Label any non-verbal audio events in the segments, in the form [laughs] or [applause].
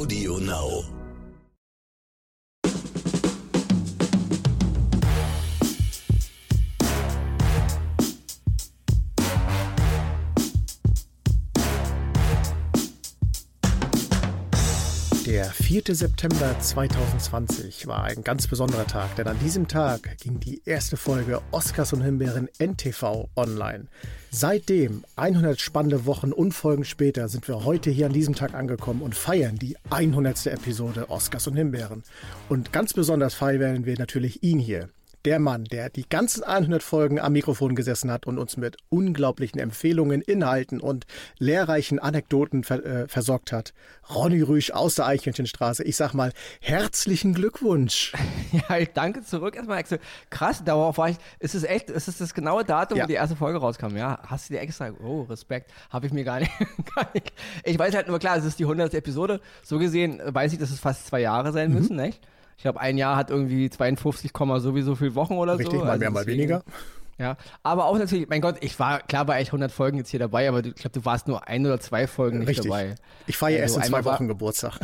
Audio Now. 4. September 2020 war ein ganz besonderer Tag, denn an diesem Tag ging die erste Folge Oscars und Himbeeren NTV online. Seitdem, 100 spannende Wochen und Folgen später, sind wir heute hier an diesem Tag angekommen und feiern die 100. Episode Oscars und Himbeeren. Und ganz besonders feiern wir natürlich ihn hier, der Mann, der die ganzen 100 Folgen am Mikrofon gesessen hat und uns mit unglaublichen Empfehlungen, Inhalten und lehrreichen Anekdoten ver äh, versorgt hat. Ronny Rüsch aus der Eichhörnchenstraße. Ich sag mal, herzlichen Glückwunsch. [laughs] Ja, ich danke zurück erstmal, Axel. Krass, darauf war ich, ist es echt, ist es das genaue Datum, Ja. wo die erste Folge rauskam, ja? Hast du dir extra, oh, Respekt, habe ich mir gar nicht, [laughs] gar nicht. Ich weiß halt nur, klar, es ist die 100. Episode. So gesehen weiß ich, dass es fast zwei Jahre Mhm. sein müssen, nicht? Ich glaube, ein Jahr hat irgendwie 52, sowieso viel Wochen oder Richtig, so. mal Also mehr, mal weniger. Ja, aber auch natürlich, mein Gott, ich war klar bei echt 100 Folgen jetzt hier dabei, aber du- ich glaube, du warst nur ein oder zwei Folgen nicht Richtig. dabei. Ich feiere erst Also in zwei Wochen Geburtstag.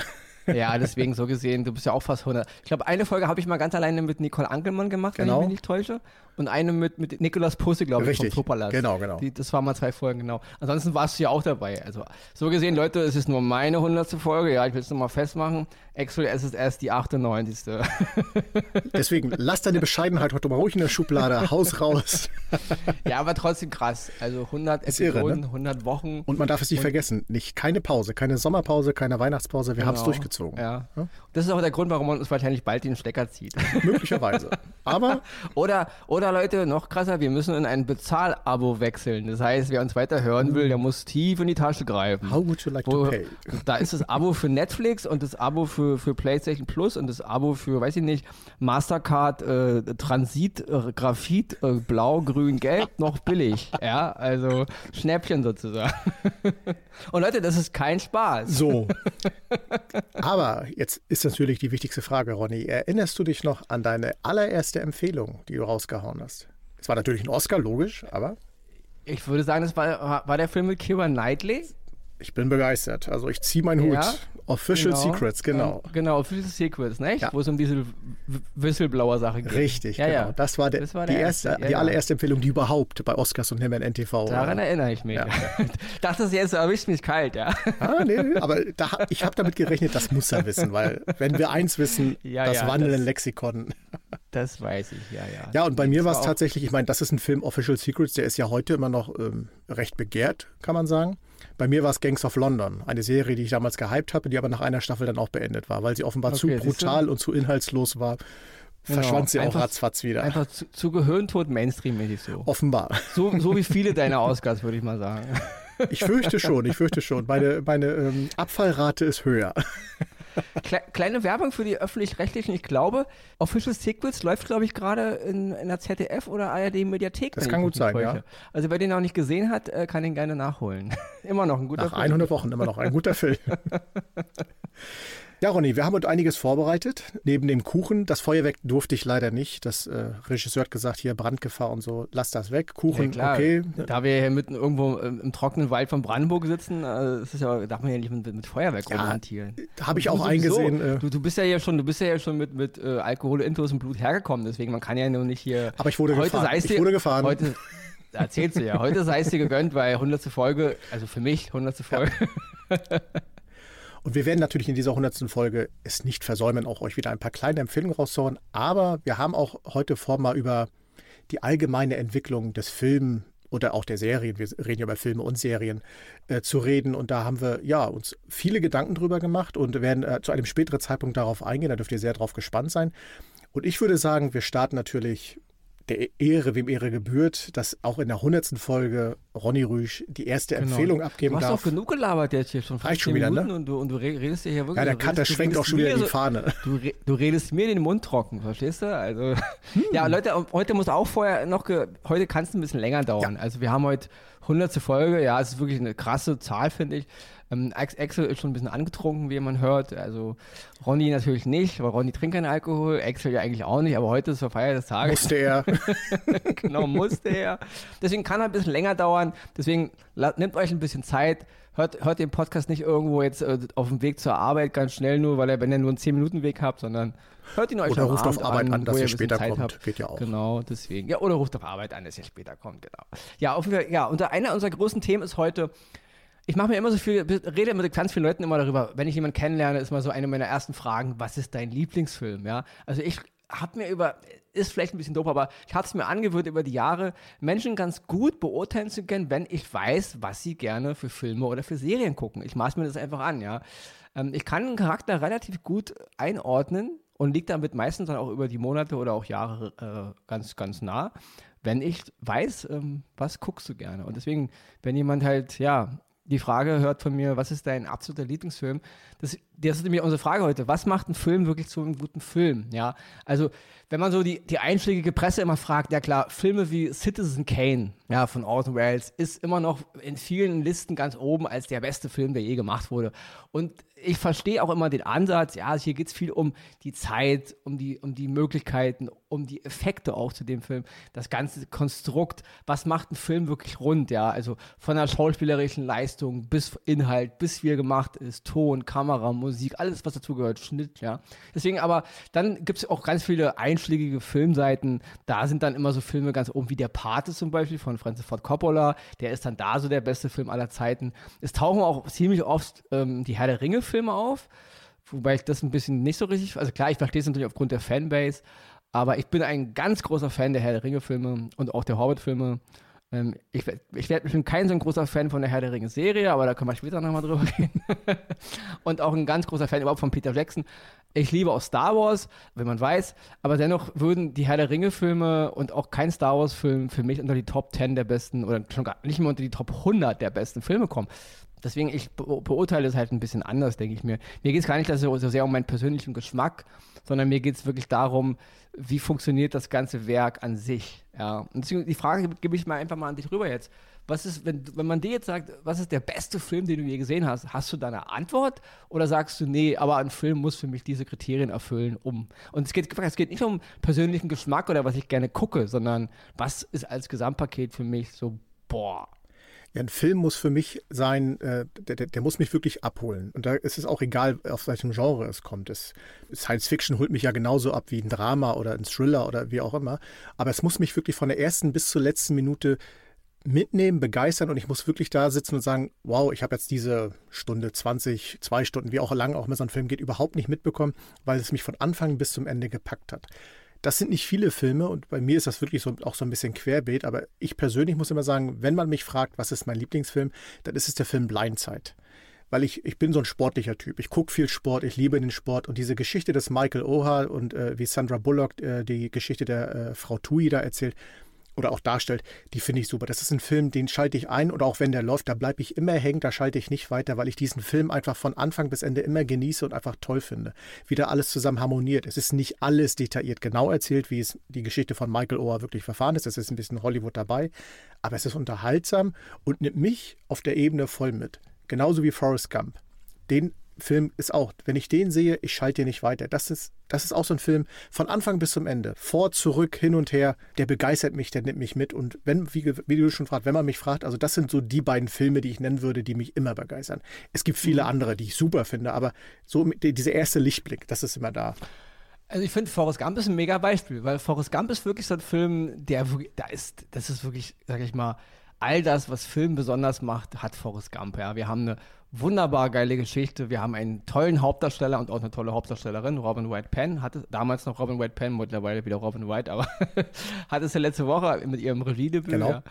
Ja, [laughs] deswegen so gesehen, du bist ja auch fast 100. Ich glaube, eine Folge habe ich mal ganz alleine mit Nicole Ankelmann gemacht, wenn Genau. ich mich nicht täusche. Und eine mit, mit Nikolas Pusse, glaube ich, Richtig. vom Tupperlast. Genau, genau. Die, das waren mal zwei Folgen, genau. Ansonsten warst du ja auch dabei. Also, so gesehen, Leute, es ist nur meine 100. Folge. Ja, ich will es nur mal festmachen. Actually, es ist erst die 98. [laughs] Deswegen, lass deine Bescheidenheit heute mal ruhig in der Schublade. Haus raus. [laughs] ja, aber trotzdem krass. Also 100 Ist irre, Episoden, ne? 100 Wochen. Und man darf es nicht vergessen. Nicht keine Pause, keine Sommerpause, keine Weihnachtspause. Wir haben es Genau. durchgezogen. Ja. Das ist auch der Grund, warum man uns wahrscheinlich bald den Stecker zieht. Möglicherweise. Aber [laughs] Oder, oder Leute, noch krasser, wir müssen in ein Bezahlabo wechseln. Das heißt, wer uns weiter hören will, der muss tief in die Tasche greifen. how would you like Wo, to pay? da ist das Abo für Netflix und das Abo für, für PlayStation Plus und das Abo für, weiß ich nicht, Mastercard, äh, Transit, äh, Graphit, äh, Blau, Grün, Gelb noch billig. ja, also Schnäppchen sozusagen. [laughs] und Leute, das ist kein Spaß. So. [laughs] Aber jetzt ist natürlich die wichtigste Frage, Ronny. Erinnerst du dich noch an deine allererste Empfehlung, die du rausgehauen hast? Es war natürlich ein Oscar, logisch, aber Ich würde sagen, das war, war der Film mit Keira Knightley. Ich bin begeistert. Also ich ziehe meinen Hut. Ja, Official Secrets, genau. Ähm, genau, Official Secrets, nicht? Ja. Wo es um diese Whistleblower-Sache geht. Richtig, ja, genau. Ja. Das war, der, Das war die, erste, erste, die allererste Empfehlung, die überhaupt bei Oscars und Himmel NTV. Daran erinnere ich mich. Ja. [laughs] Dachte jetzt, du erwischt mich kalt, ja. Ah, nee, aber da, ich habe damit gerechnet, das muss er wissen, weil wenn wir eins wissen, [laughs] das wandelnde Lexikon. Das weiß ich, ja, ja. Ja, und bei mir war es tatsächlich, ich meine, das ist ein Film Official Secrets, der ist ja heute immer noch ähm, recht begehrt, kann man sagen. Bei mir war es Gangs of London, eine Serie, die ich damals gehypt habe, die aber nach einer Staffel dann auch beendet war, weil sie offenbar zu Okay, du? brutal und zu inhaltslos war. Genau, Verschwand sie auch einfach- ratzfatz wieder. Einfach zu, zu Gehirntod Mainstream-mäßig so. Offenbar. so. So wie viele deiner Oscars, würde ich mal sagen. Ich fürchte schon, ich fürchte schon. Meine, meine ähm, Abfallrate ist höher. Kle kleine Werbung für die Öffentlich-Rechtlichen. Ich glaube, Official Secrets läuft, glaube ich, gerade in, in der ZDF oder ARD-Mediathek. Das wenn kann gut sein, ja. Also wer den noch nicht gesehen hat, äh, kann ihn gerne nachholen. [laughs] Immer noch ein guter Nach Film. 100 Wochen immer noch ein guter Film. [laughs] Ja, Ronny, wir haben heute einiges vorbereitet. Neben dem Kuchen, das Feuerwerk durfte ich leider nicht. Das äh, Regisseur hat gesagt, hier Brandgefahr und so, lass das weg. Ja, Kuchen, klar. okay. Da wir hier mitten irgendwo im, im trockenen Wald von Brandenburg sitzen, äh, das ist ja, darf man ja nicht mit, mit Feuerwerk Ja, rumhantieren. Habe ich auch sowieso. eingesehen. Äh, Du, du bist ja hier schon, du bist ja hier schon mit, mit äh, Alkohol, Intus und Blut hergekommen, deswegen man kann ja nur nicht hier. Aber ich wurde heute gefahren. Es Ich dir, wurde gefahren. Heute, erzählst du ja. Heute sei es dir gegönnt, weil 100. Folge, also für mich 100. Folge. [laughs] Und wir werden natürlich in dieser 100. Folge es nicht versäumen, auch euch wieder ein paar kleine Empfehlungen rauszuhauen. Aber wir haben auch heute vor, mal über die allgemeine Entwicklung des Films oder auch der Serien, wir reden ja über Filme und Serien, äh, zu reden. Und da haben wir ja uns viele Gedanken drüber gemacht und werden äh, zu einem späteren Zeitpunkt darauf eingehen. Da dürft ihr sehr drauf gespannt sein. Und ich würde sagen, wir starten natürlich der Ehre, wem Ehre gebührt, dass auch in der 100. Folge Ronny Rüsch die erste Empfehlung abgeben Genau. Du hast darf. doch genug gelabert jetzt hier schon. Reicht schon 15 wieder, ne? Minuten Und du, und du re- redest ja hier wirklich. ja, der Cutter schwenkt auch schon wieder die so- Fahne. Du, du redest mir den Mund trocken, verstehst du? Also, ja, Leute, heute muss auch vorher noch, heute kann es ein bisschen länger dauern. Ja. Also, wir haben heute 100. Folge, ja, es ist wirklich eine krasse Zahl, finde ich. Ähm, Ax- Axel ist schon ein bisschen angetrunken, wie man hört. Also, Ronny natürlich nicht, weil Ronny trinkt keinen Alkohol, Axel ja eigentlich auch nicht, aber heute ist zur Feier des Tages. Musste er. [laughs] genau, musste er. Deswegen kann er ein bisschen länger dauern. Deswegen nehmt euch ein bisschen Zeit, hört, hört den Podcast nicht irgendwo jetzt äh, auf dem Weg zur Arbeit ganz schnell nur, weil er, wenn ihr nur einen 10-Minuten-Weg habt, sondern hört ihn euch Oder ruft Abend auf Arbeit an, an dass ihr später Zeit kommt. Habt. Geht ja auch. Genau, deswegen. Ja, oder ruft auf Arbeit an, dass ihr später kommt, genau. Ja, auf jeden Fall, ja, und einer unserer großen Themen ist heute, ich mache mir immer so viel, rede mit ganz vielen Leuten immer darüber, wenn ich jemanden kennenlerne, ist mal so eine meiner ersten Fragen, was ist dein Lieblingsfilm, ja? Also ich habe mir über, ist vielleicht ein bisschen doof, aber ich habe es mir angewöhnt über die Jahre, Menschen ganz gut beurteilen zu können, wenn ich weiß, was sie gerne für Filme oder für Serien gucken. Ich maß mir das einfach an, ja. Ähm, ich kann einen Charakter relativ gut einordnen und liegt damit meistens dann auch über die Monate oder auch Jahre äh, ganz, ganz nah, wenn ich weiß, ähm, was guckst du gerne. Und deswegen, wenn jemand halt, ja, die Frage hört von mir, was ist dein absoluter Lieblingsfilm? Das, das ist nämlich unsere Frage heute. Was macht ein Film wirklich zu einem guten Film? Ja, also wenn man so die, die einschlägige Presse immer fragt, ja klar, Filme wie Citizen Kane, ja, von Orson Welles, ist immer noch in vielen Listen ganz oben als der beste Film, der je gemacht wurde. Und ich verstehe auch immer den Ansatz, ja, hier geht es viel um die Zeit, um die, um die Möglichkeiten, um die Effekte auch zu dem Film, das ganze Konstrukt, was macht ein Film wirklich rund, ja, also von der schauspielerischen Leistung bis Inhalt, bis wie er gemacht ist, Ton, Kamera, Musik, alles, was dazugehört, Schnitt, ja. Deswegen aber, dann gibt es auch ganz viele einschlägige Filmseiten, da sind dann immer so Filme ganz oben, wie Der Pate zum Beispiel von Francis Ford Coppola, der ist dann da so der beste Film aller Zeiten. Es tauchen auch ziemlich oft ähm, die Herr der Ringe-Filme auf, wobei ich das ein bisschen nicht so richtig, also klar, ich verstehe es natürlich aufgrund der Fanbase, aber ich bin ein ganz großer Fan der Herr der Ringe-Filme und auch der Hobbit-Filme. Ähm, ich, ich, werd, ich bin kein so ein großer Fan von der Herr der Ringe-Serie, aber da können wir später nochmal drüber [laughs] reden. und auch ein ganz großer Fan überhaupt von Peter Jackson. Ich liebe auch Star Wars, wenn man weiß, aber dennoch würden die Herr der Ringe-Filme und auch kein Star Wars-Film für mich unter die Top 10 der besten oder schon gar nicht mehr unter die Top 100 der besten Filme kommen. Deswegen, ich beurteile es halt ein bisschen anders, denke ich mir. Mir geht es gar nicht so, so sehr um meinen persönlichen Geschmack, sondern mir geht es wirklich darum, wie funktioniert das ganze Werk an sich. Ja. Und deswegen die Frage gebe ich mal einfach mal an dich rüber jetzt. Was ist, wenn, wenn man dir jetzt sagt, was ist der beste Film, den du je gesehen hast, hast du da eine Antwort? Oder sagst du, nee, aber ein Film muss für mich diese Kriterien erfüllen, um. Und es geht, es geht nicht um persönlichen Geschmack oder was ich gerne gucke, sondern was ist als Gesamtpaket für mich so, boah, ja, ein Film muss für mich sein, äh, der, der, muss mich wirklich abholen. Und da ist es auch egal, auf welchem Genre es kommt. Es, Science Fiction holt mich ja genauso ab wie ein Drama oder ein Thriller oder wie auch immer. Aber es muss mich wirklich von der ersten bis zur letzten Minute mitnehmen, begeistern und ich muss wirklich da sitzen und sagen, wow, ich habe jetzt diese Stunde, 20, zwei Stunden, wie auch lang auch immer so ein Film geht, überhaupt nicht mitbekommen, weil es mich von Anfang bis zum Ende gepackt hat. Das sind nicht viele Filme und bei mir ist das wirklich so, auch so ein bisschen querbeet, aber ich persönlich muss immer sagen, wenn man mich fragt, was ist mein Lieblingsfilm, dann ist es der Film Blindside weil ich, ich bin so ein sportlicher Typ. Ich gucke viel Sport, ich liebe den Sport. Und diese Geschichte des Michael Oha und äh, wie Sandra Bullock äh, die Geschichte der äh, Frau Tui da erzählt, oder auch darstellt, die finde ich super. Das ist ein Film, den schalte ich ein und auch wenn der läuft, da bleibe ich immer hängen, da schalte ich nicht weiter, weil ich diesen Film einfach von Anfang bis Ende immer genieße und einfach toll finde. Wie da alles zusammen harmoniert. Es ist nicht alles detailliert genau erzählt, wie es die Geschichte von Michael Oher wirklich verfahren ist. Es ist ein bisschen Hollywood dabei, aber es ist unterhaltsam und nimmt mich auf der Ebene voll mit. Genauso wie Forrest Gump. Den Film ist auch, wenn ich den sehe, ich schalte nicht weiter. Das ist, das ist auch so ein Film von Anfang bis zum Ende. Vor, zurück, hin und her. Der begeistert mich, der nimmt mich mit. Und wenn, wie, wie du schon fragst, wenn man mich fragt, also das sind so die beiden Filme, die ich nennen würde, die mich immer begeistern. Es gibt viele mhm. andere, die ich super finde, aber so dieser erste Lichtblick, das ist immer da. Also ich finde, Forrest Gump ist ein mega Beispiel, weil Forrest Gump ist wirklich so ein Film, der da ist, das ist wirklich, sag ich mal, all das, was Film besonders macht, hat Forrest Gump. Ja, wir haben eine wunderbar geile Geschichte. Wir haben einen tollen Hauptdarsteller und auch eine tolle Hauptdarstellerin, Robin White Penn. Hatte damals noch Robin White Penn, mittlerweile wieder Robin White, aber [laughs] hat es ja letzte Woche mit ihrem Regiedebüt. Genau. Ja.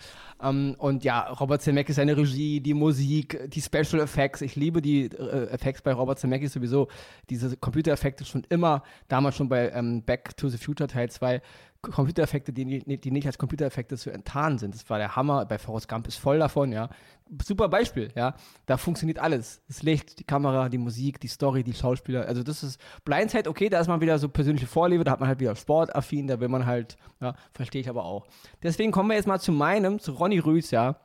Ähm, und ja, Robert Zemeckis seine Regie, die Musik, die Special Effects. Ich liebe die äh, Effects bei Robert Zemeckis sowieso. Diese Computereffekte schon immer, damals schon bei ähm, Back to the Future Teil 2 Computereffekte, die, die nicht als Computereffekte zu enttarnen sind. Das war der Hammer. Bei Forrest Gump ist voll davon, ja. Super Beispiel, ja. Da funktioniert alles. Das Licht, die Kamera, die Musik, die Story, die Schauspieler. Also das ist Blindside, okay, da ist man wieder so persönliche Vorliebe, da hat man halt wieder sportaffin, da will man halt, ja, verstehe ich aber auch. Deswegen kommen wir jetzt mal zu meinem, zu Ronny Rüß, ja.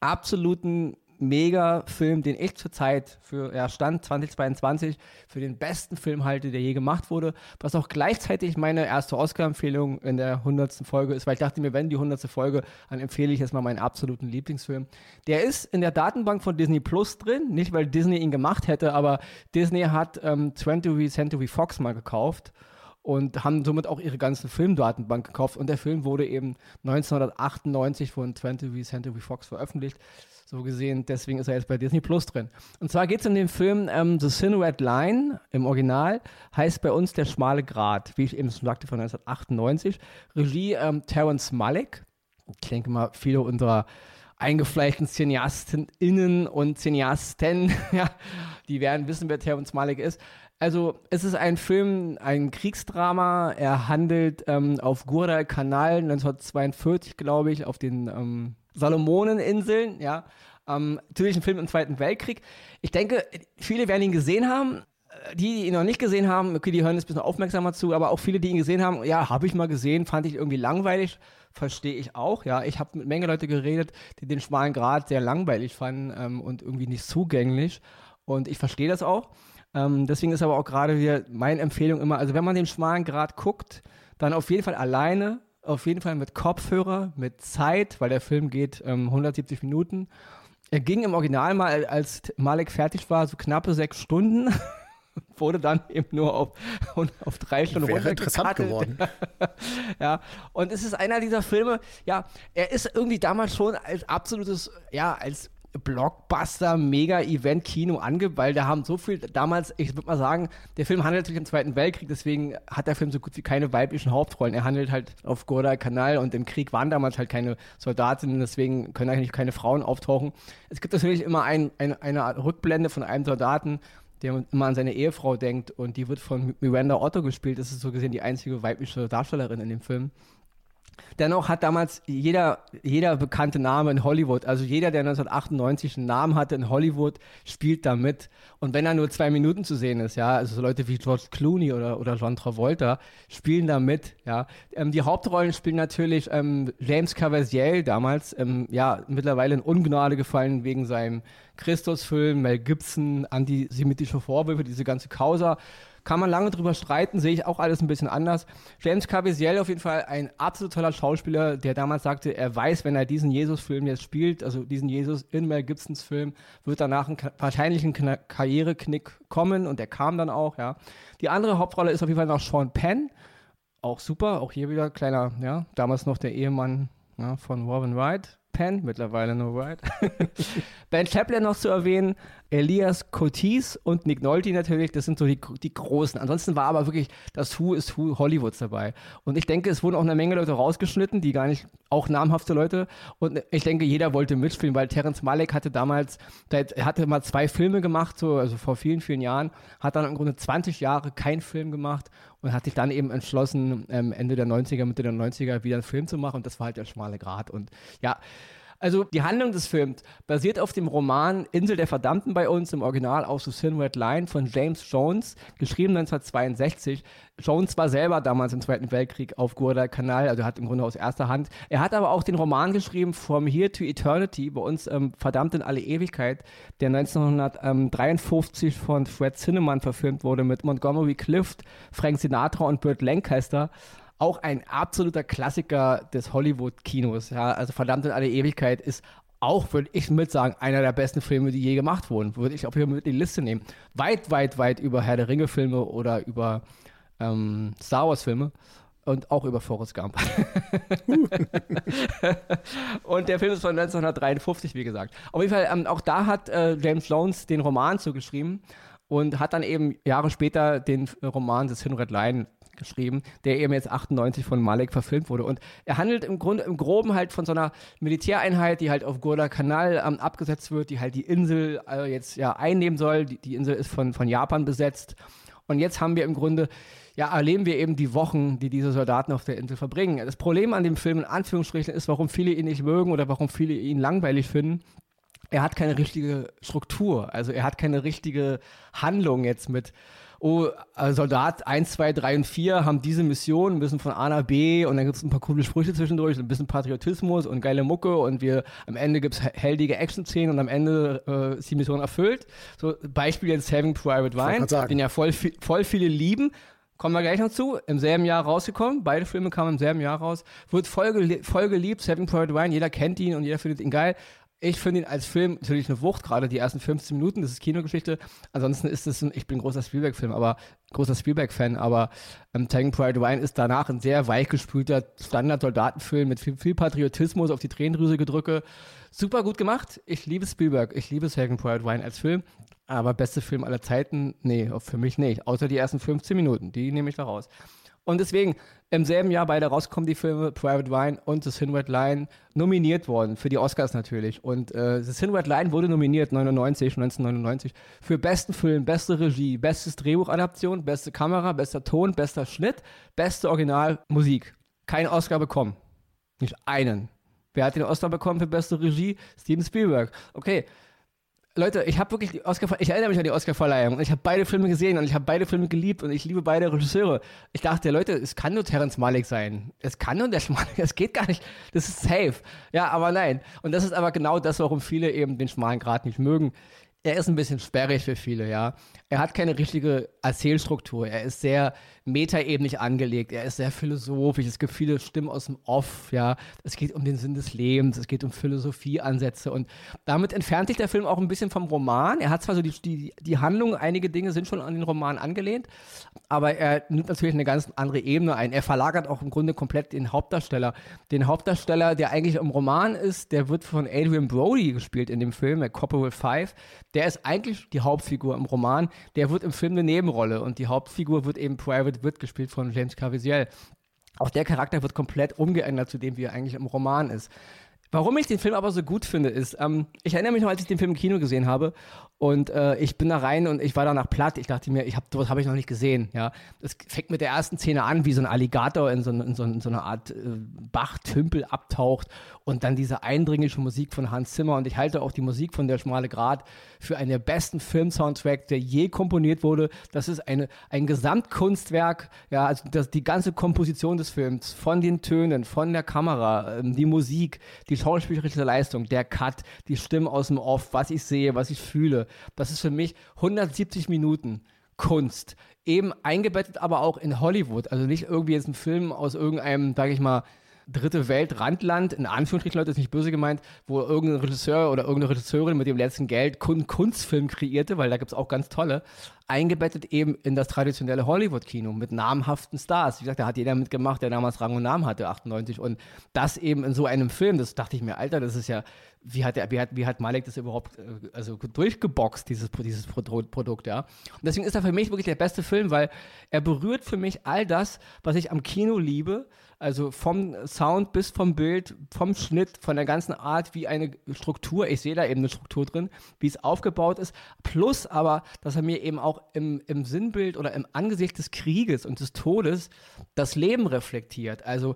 Absoluten mega Film, den ich zurzeit für ja, Stand 2022 für den besten Film halte, der je gemacht wurde, was auch gleichzeitig meine erste Oscar-Empfehlung in der 100. Folge ist, weil ich dachte mir, wenn die 100. Folge, dann empfehle ich jetzt mal meinen absoluten Lieblingsfilm. Der ist in der Datenbank von Disney Plus drin, nicht weil Disney ihn gemacht hätte, aber Disney hat ähm, 20th Century Fox mal gekauft und haben somit auch ihre ganzen Filmdatenbank gekauft. Und der Film wurde eben 1998 von 20th Century Fox veröffentlicht. So gesehen, deswegen ist er jetzt bei Disney Plus drin. Und zwar geht es in dem Film ähm, The Silhouette Line im Original, heißt bei uns Der schmale Grat, wie ich eben schon sagte, von 1998. Regie ähm, Terence Malick. Ich denke mal, viele unserer eingefleischten CineastenInnen und Cineasten, [laughs] ja, die werden wissen, wer Terence Malick ist. Also es ist ein Film, ein Kriegsdrama. Er handelt ähm, auf Guadalcanal 1942, glaube ich, auf den ähm, Salomoneninseln. Ja, ähm, natürlich ein Film im Zweiten Weltkrieg. Ich denke, viele werden ihn gesehen haben. Äh, die, die ihn noch nicht gesehen haben, okay, die hören jetzt ein bisschen aufmerksamer zu, aber auch viele, die ihn gesehen haben, ja, habe ich mal gesehen, fand ich irgendwie langweilig, verstehe ich auch, ja. Ich habe mit Menge Leute geredet, die den schmalen Grad sehr langweilig fanden ähm, und irgendwie nicht zugänglich. Und ich verstehe das auch. Ähm, deswegen ist aber auch gerade wieder meine Empfehlung immer, also wenn man den schmalen Grad guckt, dann auf jeden Fall alleine, auf jeden Fall mit Kopfhörer, mit Zeit, weil der Film geht ähm, 170 Minuten. Er ging im Original mal, als Malek fertig war, so knappe sechs Stunden. [laughs] wurde dann eben nur auf, [laughs] auf drei Stunden Wäre interessant geworden. [laughs] ja, und es ist einer dieser Filme, ja, er ist irgendwie damals schon als absolutes, ja, als Blockbuster, Mega-Event-Kino ange, weil da haben so viel damals, ich würde mal sagen, der Film handelt sich im Zweiten Weltkrieg, deswegen hat der Film so gut wie keine weiblichen Hauptrollen. Er handelt halt auf Guadalcanal und im Krieg waren damals halt keine Soldatinnen, deswegen können eigentlich keine Frauen auftauchen. Es gibt natürlich immer ein, ein, eine Rückblende von einem Soldaten, der immer an seine Ehefrau denkt und die wird von Miranda Otto gespielt. Das ist so gesehen die einzige weibliche Darstellerin in dem Film. Dennoch hat damals jeder, jeder bekannte Name in Hollywood, also jeder, der 1998 einen Namen hatte in Hollywood, spielt da mit. Und wenn er nur zwei Minuten zu sehen ist, ja, also so Leute wie George Clooney oder, oder John Travolta spielen da mit, ja. Ähm, die Hauptrollen spielen natürlich ähm, James Caviezel damals, ähm, ja, mittlerweile in Ungnade gefallen wegen seinem Christusfilm, Mel Gibson, antisemitische Vorwürfe, diese ganze Causa. Kann man lange drüber streiten, sehe ich auch alles ein bisschen anders. James Caviezel auf jeden Fall ein absolut toller Schauspieler, der damals sagte, er weiß, wenn er diesen Jesus-Film jetzt spielt, also diesen Jesus in Mel Gibsons Film, wird danach ein, wahrscheinlich ein Karriereknick kommen und der kam dann auch, ja. Die andere Hauptrolle ist auf jeden Fall noch Sean Penn, auch super, auch hier wieder kleiner, ja, damals noch der Ehemann ja, von Robin Wright, Penn, mittlerweile nur Wright. [laughs] ben Chaplin noch zu erwähnen, Elias Cotis und Nick Nolte natürlich, das sind so die, die Großen. Ansonsten war aber wirklich das Who is Who Hollywoods dabei. Und ich denke, es wurden auch eine Menge Leute rausgeschnitten, die gar nicht, auch namhafte Leute. Und ich denke, jeder wollte mitspielen, weil Terence Malick hatte damals, er hatte mal zwei Filme gemacht, so, also vor vielen, vielen Jahren, hat dann im Grunde 20 Jahre keinen Film gemacht und hat sich dann eben entschlossen, ähm, Ende der 90er, Mitte der 90er wieder einen Film zu machen. Und das war halt der schmale Grat. Und ja, also die Handlung des Films basiert auf dem Roman Insel der Verdammten bei uns im Original aus The Silhouette Line von James Jones, geschrieben 1962. Jones war selber damals im Zweiten Weltkrieg auf Guadalcanal, also hat im Grunde aus erster Hand. Er hat aber auch den Roman geschrieben From Here to Eternity, bei uns ähm, Verdammt in alle Ewigkeit, der 1953 von Fred Zinnemann verfilmt wurde mit Montgomery Clift, Frank Sinatra und Burt Lancaster auch ein absoluter Klassiker des Hollywood-Kinos. Ja, also verdammt in alle Ewigkeit ist auch, würde ich mit sagen, einer der besten Filme, die je gemacht wurden. Würde ich auch hier mit in die Liste nehmen. Weit, weit, weit über Herr der Ringe-Filme oder über ähm, Star Wars-Filme und auch über Forrest Gump. [laughs] und der Film ist von 1953, wie gesagt. Auf jeden Fall, ähm, auch da hat äh, James Jones den Roman zugeschrieben und hat dann eben Jahre später den Roman des Hinred Line geschrieben, der eben jetzt 98 von Malek verfilmt wurde. Und er handelt im Grunde im Groben halt von so einer Militäreinheit, die halt auf Guadalcanal ähm, abgesetzt wird, die halt die Insel äh, jetzt ja einnehmen soll. Die, die Insel ist von, von Japan besetzt. Und jetzt haben wir im Grunde ja, erleben wir eben die Wochen, die diese Soldaten auf der Insel verbringen. Das Problem an dem Film in Anführungsstrichen ist, warum viele ihn nicht mögen oder warum viele ihn langweilig finden. Er hat keine richtige Struktur, also er hat keine richtige Handlung jetzt mit oh, äh, Soldat 1, 2, 3 und 4 haben diese Mission, müssen von A nach B und dann gibt es ein paar coole Sprüche zwischendurch, ein bisschen Patriotismus und geile Mucke und wir am Ende gibt es heldige Action-Szenen und am Ende äh, ist die Mission erfüllt. So Beispiel jetzt Saving Private Ryan, den ja voll, voll viele lieben, Kommen wir gleich noch zu. Im selben Jahr rausgekommen. Beide Filme kamen im selben Jahr raus. Wird voll, voll geliebt. Seven Private Ryan. Jeder kennt ihn und jeder findet ihn geil. Ich finde ihn als Film natürlich eine Wucht, gerade die ersten 15 Minuten, das ist Kinogeschichte. Ansonsten ist es ein, ich bin großer Spielberg-Film, aber großer Spielberg-Fan, aber ähm, Taking Pride Wine ist danach ein sehr weichgespülter Standard-Soldatenfilm mit viel, viel, Patriotismus auf die Tränendrüse gedrücke. Super gut gemacht. Ich liebe Spielberg, ich liebe Taking Pride Wine als Film. Aber beste Film aller Zeiten, nee, für mich nicht. Außer die ersten 15 Minuten, die nehme ich da raus. Und deswegen, im selben Jahr beide rauskommen die Filme Private Wine und The Thin Red Line nominiert worden, für die Oscars natürlich. Und äh, The Thin Red Line wurde nominiert 99, 1999 für besten Film, beste Regie, bestes Drehbuchadaption, beste Kamera, bester Ton, bester Schnitt, beste Originalmusik. Kein Oscar bekommen. Nicht einen. Wer hat den Oscar bekommen für beste Regie? Steven Spielberg. Okay, Leute, ich habe wirklich die Oscar, ich erinnere mich an die Oscarverleihung. Ich habe beide Filme gesehen und ich habe beide Filme geliebt und ich liebe beide Regisseure. Ich dachte, Leute, es kann nur Terrence Malick sein. Es kann nur der Schmalik, [laughs] es geht gar nicht. Das ist safe. Ja, aber nein. Und das ist aber genau das, warum viele eben den schmalen Grad nicht mögen er ist ein bisschen sperrig für viele, ja. Er hat keine richtige Erzählstruktur. Er ist sehr metaebentlich angelegt. Er ist sehr philosophisch. Es gibt viele Stimmen aus dem Off, ja. Es geht um den Sinn des Lebens. Es geht um Philosophieansätze. Und damit entfernt sich der Film auch ein bisschen vom Roman. Er hat zwar so die, die, die Handlung, einige Dinge sind schon an den Roman angelehnt, aber er nimmt natürlich eine ganz andere Ebene ein. Er verlagert auch im Grunde komplett den Hauptdarsteller. Den Hauptdarsteller, der eigentlich im Roman ist, der wird von Adrian Brody gespielt in dem Film, der Corporal Five der ist eigentlich die Hauptfigur im Roman, der wird im Film eine Nebenrolle und die Hauptfigur wird eben Private Wit gespielt von James Caviezel. Auch der Charakter wird komplett umgeändert zu dem, wie er eigentlich im Roman ist. Warum ich den Film aber so gut finde, ist, ähm, ich erinnere mich noch, als ich den Film im Kino gesehen habe und äh, ich bin da rein und ich war danach platt. Ich dachte mir, ich hab, sowas habe ich noch nicht gesehen. Ja, Es fängt mit der ersten Szene an, wie so ein Alligator in so, in so, in so eine Art äh, Bachtümpel abtaucht und dann diese eindringliche Musik von Hans Zimmer. Und ich halte auch die Musik von Der Schmale Grat für einen der besten Film-Soundtracks, der je komponiert wurde. Das ist eine, ein Gesamtkunstwerk. Ja, also das, die ganze Komposition des Films, von den Tönen, von der Kamera, ähm, die Musik, die schauspielerische Leistung, der Cut, die Stimmen aus dem Off, was ich sehe, was ich fühle. Das ist für mich 170 Minuten Kunst. Eben eingebettet aber auch in Hollywood. Also nicht irgendwie jetzt ein Film aus irgendeinem, sag ich mal, dritte Welt, Randland, in Anführungsstrichen, Leute, ist nicht böse gemeint, wo irgendein Regisseur oder irgendeine Regisseurin mit dem letzten Geld Kunstfilm kreierte, weil da gibt es auch ganz tolle, eingebettet eben in das traditionelle Hollywood-Kino mit namhaften Stars. Wie gesagt, da hat jeder mitgemacht, der damals Rang und Namen hatte, 98. Und das eben in so einem Film, das dachte ich mir, Alter, das ist ja, wie hat, der, wie hat, wie hat Malek das überhaupt äh, also durchgeboxt, dieses, dieses Produkt, ja. Und deswegen ist er für mich wirklich der beste Film, weil er berührt für mich all das, was ich am Kino liebe, also vom Sound bis vom Bild, vom Schnitt, von der ganzen Art, wie eine Struktur, ich sehe da eben eine Struktur drin, wie es aufgebaut ist. Plus aber, dass er mir eben auch im, im Sinnbild oder im Angesicht des Krieges und des Todes das Leben reflektiert. Also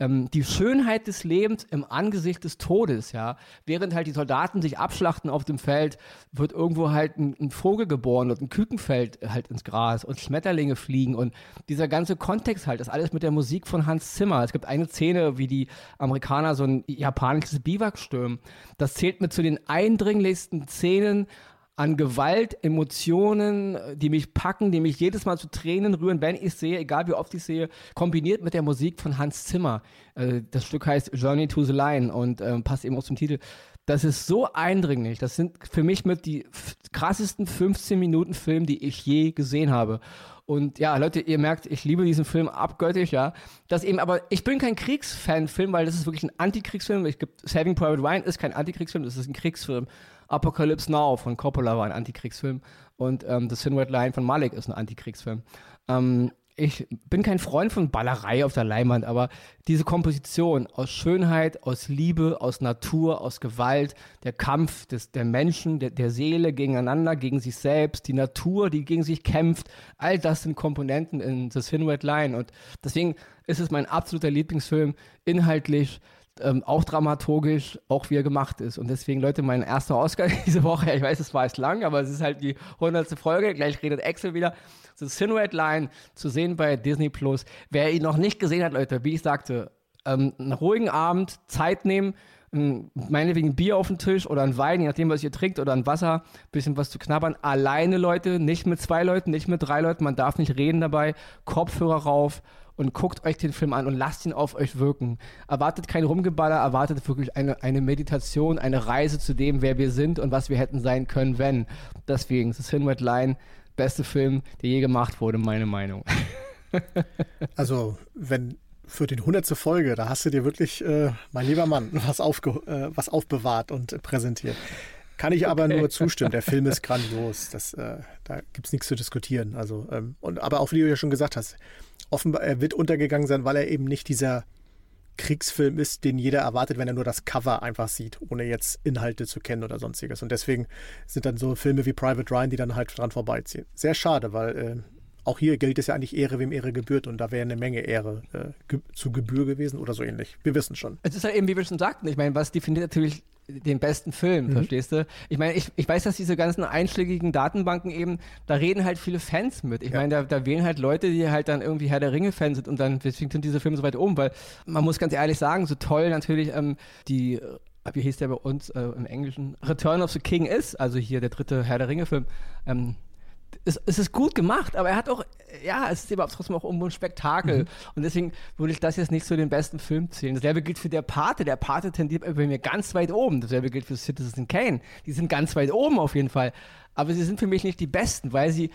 ähm, die Schönheit des Lebens im Angesicht des Todes, ja. Während halt die Soldaten sich abschlachten auf dem Feld, wird irgendwo halt ein, ein Vogel geboren und ein Küken fällt halt ins Gras und Schmetterlinge fliegen und dieser ganze Kontext halt, das alles mit der Musik von Hans Zimmer. Es gibt eine Szene, wie die Amerikaner so ein japanisches Biwak stürmen. Das zählt mit zu den eindringlichsten Szenen an Gewalt, Emotionen, die mich packen, die mich jedes Mal zu Tränen rühren, wenn ich sehe, egal wie oft ich sehe, kombiniert mit der Musik von Hans Zimmer. Äh, das Stück heißt Journey to the Line und ähm, passt eben auch zum Titel. Das ist so eindringlich. Das sind für mich mit die krassesten 15 Minuten Film, die ich je gesehen habe. Und ja, Leute, ihr merkt, ich liebe diesen Film abgöttisch, ja. Das eben, aber ich bin kein Kriegsfan-Film, weil das ist wirklich ein Antikriegsfilm. Ich gibt Saving Private Ryan ist kein Antikriegsfilm, das ist ein Kriegsfilm. Apocalypse Now von Coppola war ein Antikriegsfilm und ähm, The Sin Red Line von Malik ist ein Antikriegsfilm. Ähm, ich bin kein Freund von Ballerei auf der Leinwand, aber diese Komposition aus Schönheit, aus Liebe, aus Natur, aus Gewalt, der Kampf des, der Menschen, der, der Seele gegeneinander, gegen sich selbst, die Natur, die gegen sich kämpft, all das sind Komponenten in The Sin Red Line und deswegen ist es mein absoluter Lieblingsfilm, inhaltlich, ähm, auch dramaturgisch, auch wie er gemacht ist. Und deswegen, Leute, mein erster Oscar [laughs] diese Woche, ich weiß, es war jetzt lang, aber es ist halt die hundertste Folge, gleich redet Axel wieder. The Silhouette Line zu sehen bei Disney Plus. Wer ihn noch nicht gesehen hat, Leute, wie ich sagte, ähm, einen ruhigen Abend, Zeit nehmen, meinetwegen ein Bier auf den Tisch oder ein Wein, je nachdem, was ihr trinkt, oder ein Wasser, bisschen was zu knabbern. Alleine, Leute, nicht mit zwei Leuten, nicht mit drei Leuten, man darf nicht reden dabei. Kopfhörer rauf und guckt euch den Film an und lasst ihn auf euch wirken. Erwartet kein Rumgeballer, erwartet wirklich eine, eine Meditation, eine Reise zu dem, wer wir sind und was wir hätten sein können, wenn. Deswegen, The Silhouette Line, beste Film, der je gemacht wurde, meine Meinung. [laughs] also, wenn für die hundertste Folge, da hast du dir wirklich, äh, mein lieber Mann, was, aufge äh, was aufbewahrt und präsentiert. Kann ich aber okay. nur zustimmen. Der Film ist grandios. Das, äh, da gibt es nichts zu diskutieren. Also, ähm, und, aber auch wie du ja schon gesagt hast, offenbar, er wird untergegangen sein, weil er eben nicht dieser Kriegsfilm ist, den jeder erwartet, wenn er nur das Cover einfach sieht, ohne jetzt Inhalte zu kennen oder sonstiges. Und deswegen sind dann so Filme wie Private Ryan, die dann halt dran vorbeiziehen. Sehr schade, weil äh, auch hier gilt es ja eigentlich Ehre, wem Ehre gebührt und da wäre eine Menge Ehre äh, ge zu Gebühr gewesen oder so ähnlich. Wir wissen schon. Es ist ja eben, wie wir schon sagten, ich meine, was definiert natürlich den besten Film, mhm. verstehst du? Ich meine, ich, ich weiß, dass diese ganzen einschlägigen Datenbanken eben, da reden halt viele Fans mit. Ich ja. meine, da, da wählen halt Leute, die halt dann irgendwie Herr der Ringe-Fans sind und dann, deswegen sind diese Filme so weit oben, weil man muss ganz ehrlich sagen, so toll natürlich ähm, die wie hieß der bei uns äh, im Englischen, Return of the King ist, also hier der dritte Herr der Ringe-Film, ähm, es, es, ist gut gemacht, aber er hat auch, ja, es ist eben trotzdem auch irgendwo ein Spektakel. Mhm. Und deswegen würde ich das jetzt nicht zu den besten Filmen zählen. Dasselbe gilt für der Pate. Der Pate tendiert bei mir ganz weit oben. Dasselbe gilt für Citizen Kane. Die sind ganz weit oben auf jeden Fall. Aber sie sind für mich nicht die besten, weil sie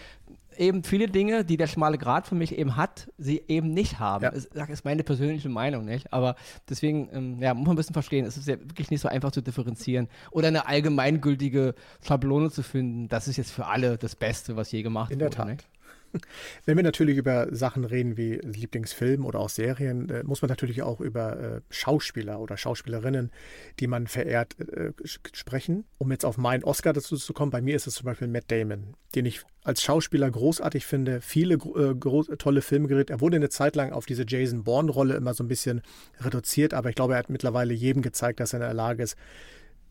eben viele Dinge, die der schmale Grat für mich eben hat, sie eben nicht haben. Ja. Das ist meine persönliche Meinung, nicht? Aber deswegen, ähm, ja, muss man ein bisschen verstehen. Es ist ja wirklich nicht so einfach zu differenzieren oder eine allgemeingültige Schablone zu finden. Das ist jetzt für alle das Beste, was je gemacht wurde. In der Tat. Nicht? [laughs] Wenn wir natürlich über Sachen reden wie Lieblingsfilm oder auch Serien, äh, muss man natürlich auch über äh, Schauspieler oder Schauspielerinnen, die man verehrt, äh, sprechen. Um jetzt auf meinen Oscar dazu zu kommen, bei mir ist es zum Beispiel Matt Damon, den ich als Schauspieler großartig finde, viele tolle Filme gerät. Er wurde eine Zeit lang auf diese Jason Bourne-Rolle immer so ein bisschen reduziert, aber ich glaube, er hat mittlerweile jedem gezeigt, dass er in der Lage ist,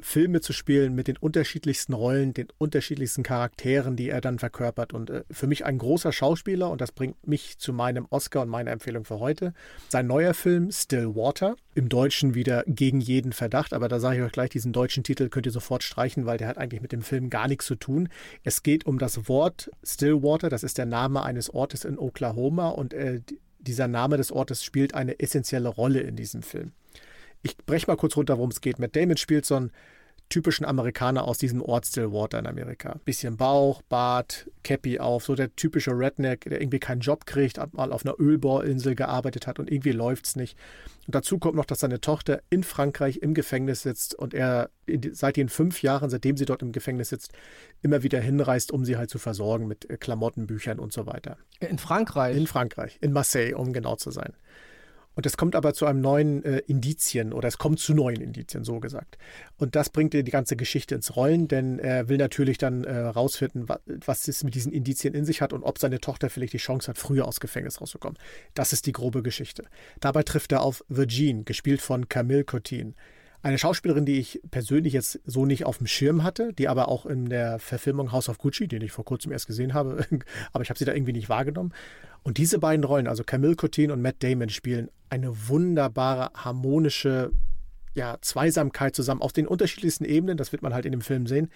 Filme zu spielen mit den unterschiedlichsten Rollen, den unterschiedlichsten Charakteren, die er dann verkörpert. Und äh, für mich ein großer Schauspieler, und das bringt mich zu meinem Oscar und meiner Empfehlung für heute. Sein neuer Film Still Water, im Deutschen wieder gegen jeden Verdacht, aber da sage ich euch gleich, diesen deutschen Titel könnt ihr sofort streichen, weil der hat eigentlich mit dem Film gar nichts zu tun. Es geht um das Wort Stillwater, das ist der Name eines Ortes in Oklahoma und äh, dieser Name des Ortes spielt eine essentielle Rolle in diesem Film. Ich breche mal kurz runter, worum es geht. Matt Damon spielt so einen typischen Amerikaner aus diesem Ort Stillwater in Amerika. Bisschen Bauch, Bart, Cappy auf, so der typische Redneck, der irgendwie keinen Job kriegt, mal auf einer Ölbohrinsel gearbeitet hat und irgendwie läuft es nicht. Und dazu kommt noch, dass seine Tochter in Frankreich im Gefängnis sitzt und er seit den fünf Jahren, seitdem sie dort im Gefängnis sitzt, immer wieder hinreist, um sie halt zu versorgen mit äh, Klamotten, Büchern und so weiter. In Frankreich? In Frankreich, in Marseille, um genau zu sein. Und es kommt aber zu einem neuen äh, Indizien oder es kommt zu neuen Indizien, so gesagt. Und das bringt die ganze Geschichte ins Rollen, denn er will natürlich dann äh, rausfinden, was, was es mit diesen Indizien in sich hat und ob seine Tochter vielleicht die Chance hat, früher aus Gefängnis rauszukommen. Das ist die grobe Geschichte. Dabei trifft er auf Virgin, gespielt von Camille Cotin. Eine Schauspielerin, die ich persönlich jetzt so nicht auf dem Schirm hatte, die aber auch in der Verfilmung House of Gucci, den ich vor kurzem erst gesehen habe, [laughs] aber ich habe sie da irgendwie nicht wahrgenommen. Und diese beiden Rollen, also Camille Cotin und Matt Damon, spielen eine wunderbare, harmonische ja, Zweisamkeit zusammen auf den unterschiedlichsten Ebenen, das wird man halt in dem Film sehen,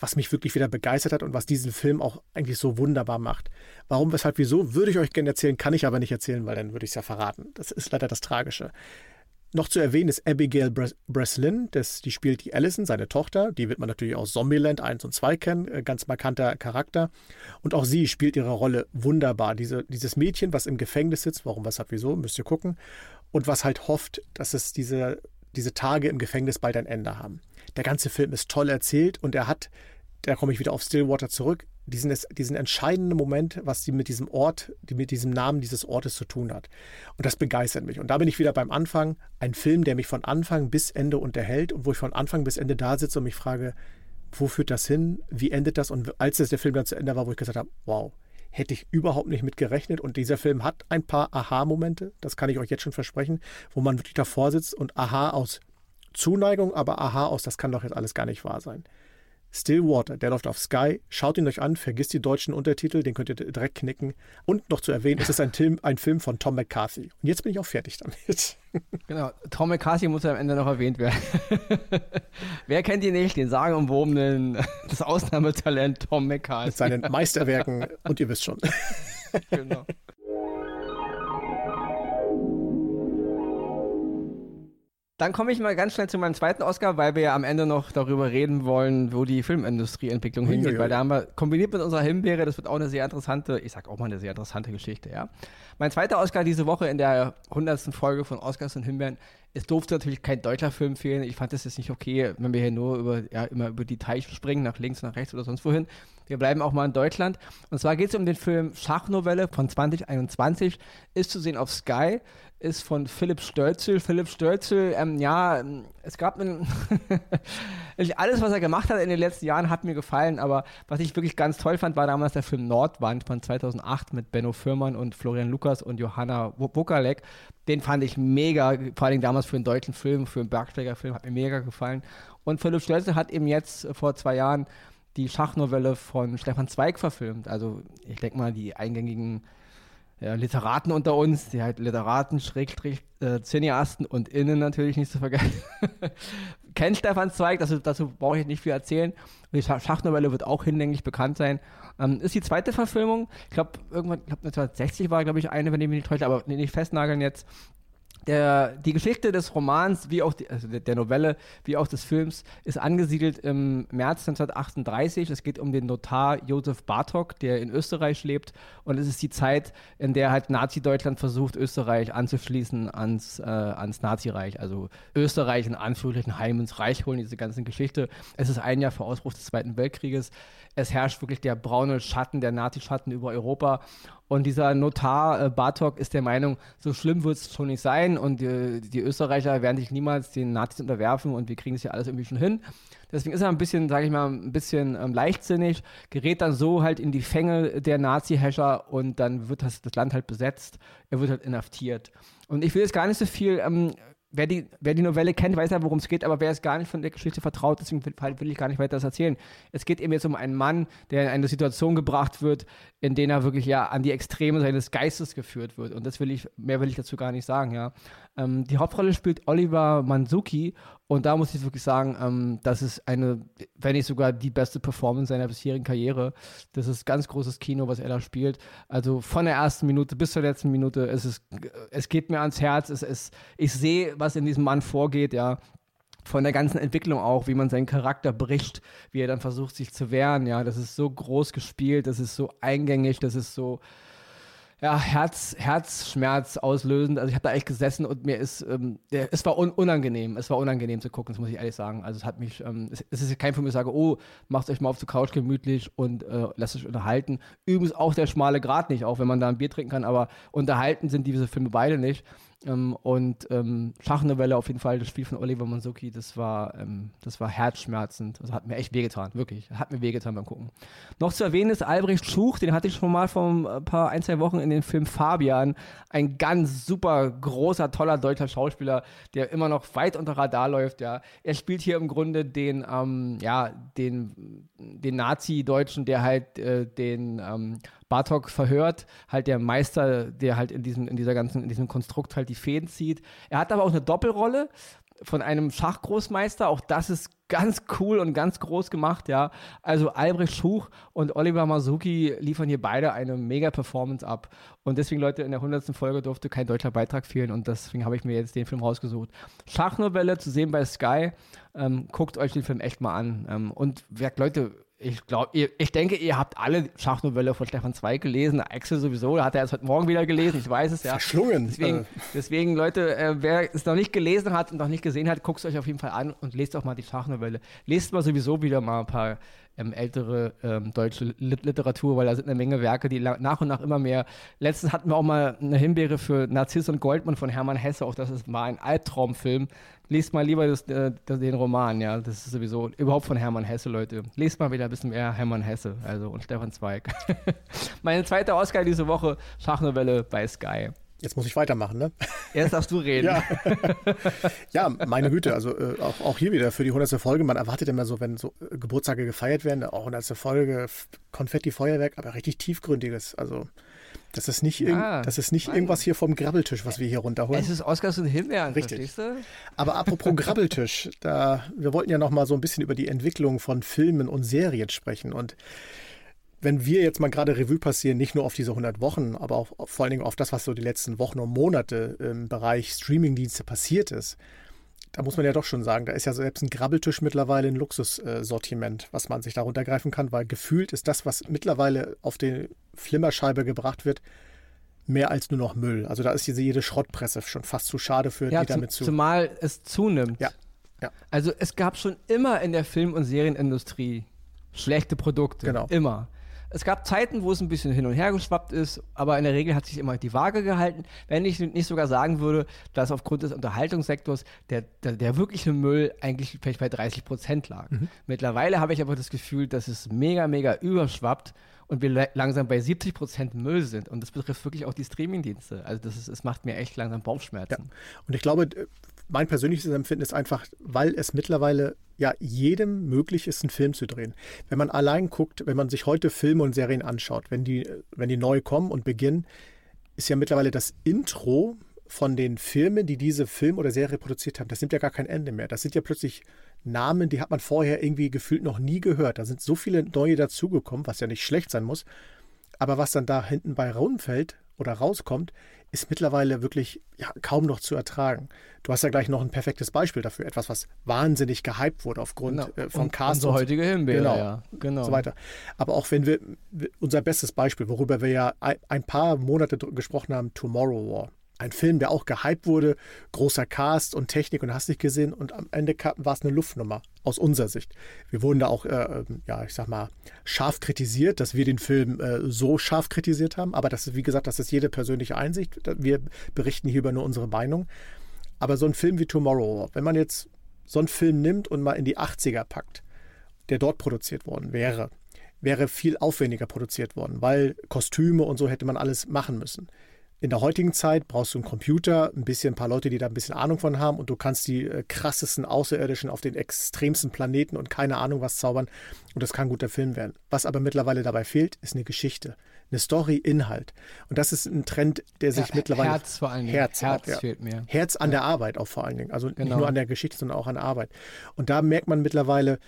was mich wirklich wieder begeistert hat und was diesen Film auch eigentlich so wunderbar macht. Warum, weshalb, wieso, würde ich euch gerne erzählen, kann ich aber nicht erzählen, weil dann würde ich es ja verraten. Das ist leider das Tragische. Noch zu erwähnen ist Abigail Breslin, das, die spielt die Allison, seine Tochter. Die wird man natürlich aus Zombieland 1 und 2 kennen, äh, ganz markanter Charakter. Und auch sie spielt ihre Rolle wunderbar. Diese, dieses Mädchen, was im Gefängnis sitzt, warum, was hat, wieso, müsst ihr gucken. Und was halt hofft, dass es diese, diese Tage im Gefängnis bald ein Ende haben. Der ganze Film ist toll erzählt und er hat, da komme ich wieder auf Stillwater zurück, diesen, diesen entscheidenden Moment, was sie mit diesem Ort, die mit diesem Namen dieses Ortes zu tun hat. Und das begeistert mich. Und da bin ich wieder beim Anfang. Ein Film, der mich von Anfang bis Ende unterhält und wo ich von Anfang bis Ende da sitze und mich frage, wo führt das hin? Wie endet das? Und als der Film dann zu Ende war, wo ich gesagt habe, wow, hätte ich überhaupt nicht mit gerechnet. Und dieser Film hat ein paar Aha-Momente, das kann ich euch jetzt schon versprechen, wo man wirklich davor sitzt und Aha aus Zuneigung, aber Aha aus, das kann doch jetzt alles gar nicht wahr sein. Stillwater, der läuft auf Sky. Schaut ihn euch an, vergisst die deutschen Untertitel, den könnt ihr direkt knicken. Und noch zu erwähnen, es ist ein Film, ein Film von Tom McCarthy. Und jetzt bin ich auch fertig damit. [laughs] Genau, Tom McCarthy muss ja am Ende noch erwähnt werden. [laughs] Wer kennt ihn nicht? Den sagenumwobenen, [laughs] das Ausnahmetalent Tom McCarthy. Mit seinen Meisterwerken und ihr wisst schon. genau. Dann komme ich mal ganz schnell zu meinem zweiten Oscar, weil wir ja am Ende noch darüber reden wollen, wo die Filmindustrieentwicklung hingeht. Weil da haben wir kombiniert mit unserer Himbeere, das wird auch eine sehr interessante, ich sag auch mal eine sehr interessante Geschichte, ja. Mein zweiter Oscar diese Woche in der 100. Folge von Oscars und Himbeeren. Es durfte natürlich kein deutscher Film fehlen. Ich fand es jetzt nicht okay, wenn wir hier nur über, ja, immer über die Teiche springen, nach links, nach rechts oder sonst wohin. Wir bleiben auch mal in Deutschland. Und zwar geht es um den Film Schachnovelle von 2021. Ist zu sehen auf Sky ist von Philipp Stölzel. Philipp Stölzel, ähm, ja, es gab einen [laughs] alles, was er gemacht hat in den letzten Jahren, hat mir gefallen, aber was ich wirklich ganz toll fand, war damals der Film Nordwand von 2008 mit Benno Fürmann und Florian Lukas und Johanna Bukalek. Den fand ich mega, vor allem damals für einen deutschen Film, für einen Bergsteigerfilm, hat mir mega gefallen. Und Philipp Stölzel hat eben jetzt vor zwei Jahren die Schachnovelle von Stefan Zweig verfilmt. Also ich denke mal, die eingängigen Literaten unter uns, die halt Literaten, Schrägstrich, äh, Cineasten und Innen natürlich nicht zu vergessen, [laughs] kennen Stefan Zweig, dazu, dazu brauche ich nicht viel erzählen. Und die Schachnovelle wird auch hinlänglich bekannt sein. Ähm, ist die zweite Verfilmung, ich glaube, irgendwann, ich glaube 1960 war, glaube ich, eine, wenn ich mich nicht täusche, aber nicht festnageln jetzt der, die Geschichte des Romans, wie auch die, also der Novelle, wie auch des Films, ist angesiedelt im März 1938. Es geht um den Notar Josef Bartok, der in Österreich lebt. Und es ist die Zeit, in der halt Nazi-Deutschland versucht, Österreich anzuschließen ans, äh, ans Nazireich. Also Österreich in Anführungsstrichen heim ins Reich holen, diese ganze Geschichte. Es ist ein Jahr vor Ausbruch des Zweiten Weltkrieges. Es herrscht wirklich der braune Schatten, der Nazi-Schatten über Europa. Und dieser Notar äh, Bartok ist der Meinung, so schlimm wird es schon nicht sein und die, die, Österreicher werden sich niemals den Nazis unterwerfen und wir kriegen es ja alles irgendwie schon hin. Deswegen ist er ein bisschen, sage ich mal, ein bisschen ähm, leichtsinnig, gerät dann so halt in die Fänge der Nazi-Häscher und dann wird das, das Land halt besetzt. Er wird halt inhaftiert. Und ich will jetzt gar nicht so viel ähm, wer die, wer die Novelle kennt, weiß ja, worum es geht, aber wer ist gar nicht von der Geschichte vertraut, deswegen will, will, ich gar nicht weiter das erzählen. Es geht eben jetzt um einen Mann, der in eine Situation gebracht wird, in der er wirklich ja an die Extreme seines Geistes geführt wird. Und das will ich, mehr will ich dazu gar nicht sagen, ja. Ähm, die Hauptrolle spielt Oliver Manzuki und da muss ich wirklich sagen, ähm, das ist eine, wenn nicht sogar die beste Performance seiner bisherigen Karriere. Das ist ganz großes Kino, was er da spielt. Also von der ersten Minute bis zur letzten Minute, es, ist, es geht mir ans Herz. Es, es, ich sehe, was in diesem Mann vorgeht, ja von der ganzen Entwicklung auch, wie man seinen Charakter bricht, wie er dann versucht, sich zu wehren, ja, das ist so groß gespielt, das ist so eingängig, das ist so, ja, Herz, Herzschmerz auslösend. Also ich habe da echt gesessen und mir ist, ähm, der, es war un unangenehm, es war unangenehm zu gucken, das muss ich ehrlich sagen. Also es hat mich, ähm, es, es, ist kein Film, wo ich sage, oh, macht euch mal auf der Couch gemütlich und äh, lasst euch unterhalten. Übrigens auch der schmale Grat nicht, auch wenn man da ein Bier trinken kann, aber unterhalten sind diese Filme beide nicht. Ähm, und ähm, Schachnovelle auf jeden Fall, das Spiel von Oliver Manzuki, das war, ähm, das war herzschmerzend. Das hat mir echt wehgetan, wirklich. Hat mir wehgetan beim Gucken. Noch zu erwähnen ist Albrecht Schuch, den hatte ich schon mal vor ein paar, ein, zwei Wochen in dem Film Fabian. Ein ganz super großer, toller deutscher Schauspieler, der immer noch weit unter Radar läuft, ja. Er spielt hier im Grunde den, ähm, ja, den, den Nazi-Deutschen, der halt äh, den ähm, Bartok verhört, halt der Meister, der halt in diesem, in dieser ganzen, in diesem Konstrukt halt die Fäden zieht. Er hat aber auch eine Doppelrolle von einem Schachgroßmeister. Auch das ist ganz cool und ganz groß gemacht, ja. Also Albrecht Schuch und Oliver Masuki liefern hier beide eine mega Performance ab. Und deswegen, Leute, in der 100. Folge durfte kein deutscher Beitrag fehlen und deswegen habe ich mir jetzt den Film rausgesucht. Schachnovelle zu sehen bei Sky. Ähm, guckt euch den Film echt mal an. Ähm, und wer, Leute, ich glaube, ich denke, ihr habt alle Schachnovelle von Stefan Zweig gelesen. Axel sowieso, hat er erst heute Morgen wieder gelesen, ich weiß es ja. Verschlungen. Deswegen, äh. deswegen Leute, äh, wer es noch nicht gelesen hat und noch nicht gesehen hat, guckt es euch auf jeden Fall an und lest auch mal die Schachnovelle. Lest mal sowieso wieder mal ein paar ähm, ältere ähm, deutsche Literatur, weil da sind eine Menge Werke, die nach und nach immer mehr. Letztens hatten wir auch mal eine Himbeere für Narziss und Goldmann von Hermann Hesse, auch das ist mal ein Albtraumfilm. Lest mal lieber das, äh, den Roman, ja. Das ist sowieso überhaupt von Hermann Hesse, Leute. Lest mal wieder ein bisschen mehr Hermann Hesse, also und Stefan Zweig. [laughs] Meine zweite Oscar diese Woche, Schachnovelle bei Sky. Jetzt muss ich weitermachen, ne? Erst darfst du reden. Ja, [laughs] ja meine Güte, also äh, auch, auch hier wieder für die 100. Folge. Man erwartet immer so, wenn so äh, Geburtstage gefeiert werden, auch 100. Folge, Konfetti, Feuerwerk, aber richtig tiefgründiges. Also das ist nicht, ja, das ist nicht irgendwas hier vom Grabbeltisch, was wir hier runterholen. Es ist Oscars und Himbeeren, Richtig. Aber apropos Grabbeltisch, [laughs] da, wir wollten ja noch mal so ein bisschen über die Entwicklung von Filmen und Serien sprechen und wenn wir jetzt mal gerade Revue passieren, nicht nur auf diese 100 Wochen, aber auch vor allen Dingen auf das, was so die letzten Wochen und Monate im Bereich Streamingdienste passiert ist, da muss man ja doch schon sagen, da ist ja selbst ein Grabbeltisch mittlerweile ein Luxussortiment, was man sich darunter greifen kann, weil gefühlt ist das, was mittlerweile auf die Flimmerscheibe gebracht wird, mehr als nur noch Müll. Also da ist diese jede Schrottpresse schon fast zu schade für ja, die damit zu. Zumal es zunimmt. Ja. ja. Also es gab schon immer in der Film- und Serienindustrie schlechte Produkte. Genau. Immer. Es gab Zeiten, wo es ein bisschen hin und her geschwappt ist, aber in der Regel hat sich immer die Waage gehalten. Wenn ich nicht sogar sagen würde, dass aufgrund des Unterhaltungssektors der, der, der wirkliche Müll eigentlich vielleicht bei 30 Prozent lag. Mhm. Mittlerweile habe ich aber das Gefühl, dass es mega, mega überschwappt und wir langsam bei 70 Prozent Müll sind. Und das betrifft wirklich auch die Streamingdienste. Also das ist, es macht mir echt langsam Bauchschmerzen. Ja. Und ich glaube, mein persönliches Empfinden ist einfach, weil es mittlerweile ja jedem möglich ist, einen Film zu drehen. Wenn man allein guckt, wenn man sich heute Filme und Serien anschaut, wenn die, wenn die neu kommen und beginnen, ist ja mittlerweile das Intro von den Filmen, die diese Film oder Serie produziert haben, das nimmt ja gar kein Ende mehr. Das sind ja plötzlich Namen, die hat man vorher irgendwie gefühlt noch nie gehört. Da sind so viele neue dazugekommen, was ja nicht schlecht sein muss. Aber was dann da hinten bei rumfällt oder rauskommt, ist mittlerweile wirklich ja, kaum noch zu ertragen. Du hast ja gleich noch ein perfektes Beispiel dafür, etwas, was wahnsinnig gehypt wurde aufgrund genau. äh, vom Cast. Unsere heutige Himbeere, genau, ja, genau. So weiter. Aber auch wenn wir, unser bestes Beispiel, worüber wir ja ein paar Monate gesprochen haben, Tomorrow War ein Film, der auch gehypt wurde, großer Cast und Technik und hast nicht gesehen und am Ende war es eine Luftnummer aus unserer Sicht. Wir wurden da auch, äh, ähm, ja, ich sag mal, scharf kritisiert, dass wir den Film äh, so scharf kritisiert haben, aber das ist, wie gesagt, das ist jede persönliche Einsicht. Wir berichten hier über nur unsere Meinung. Aber so ein Film wie Tomorrow, wenn man jetzt so einen Film nimmt und mal in die 80er packt, der dort produziert worden wäre, wäre viel aufwendiger produziert worden, weil Kostüme und so hätte man alles machen müssen. In der heutigen Zeit brauchst du einen Computer, ein bisschen ein paar Leute, die da ein bisschen Ahnung von haben und du kannst die äh, krassesten Außerirdischen auf den extremsten Planeten und keine Ahnung was zaubern und das kann ein guter Film werden. Was aber mittlerweile dabei fehlt, ist eine Geschichte, eine Story, Inhalt. Und das ist ein Trend, der sich ja, mittlerweile Herz vor allen Dingen. Herz, Herz ja. fehlt mir. Herz an ja. der Arbeit auch vor allen Dingen. Also genau. nicht nur an der Geschichte, sondern auch an der Arbeit. Und da merkt man mittlerweile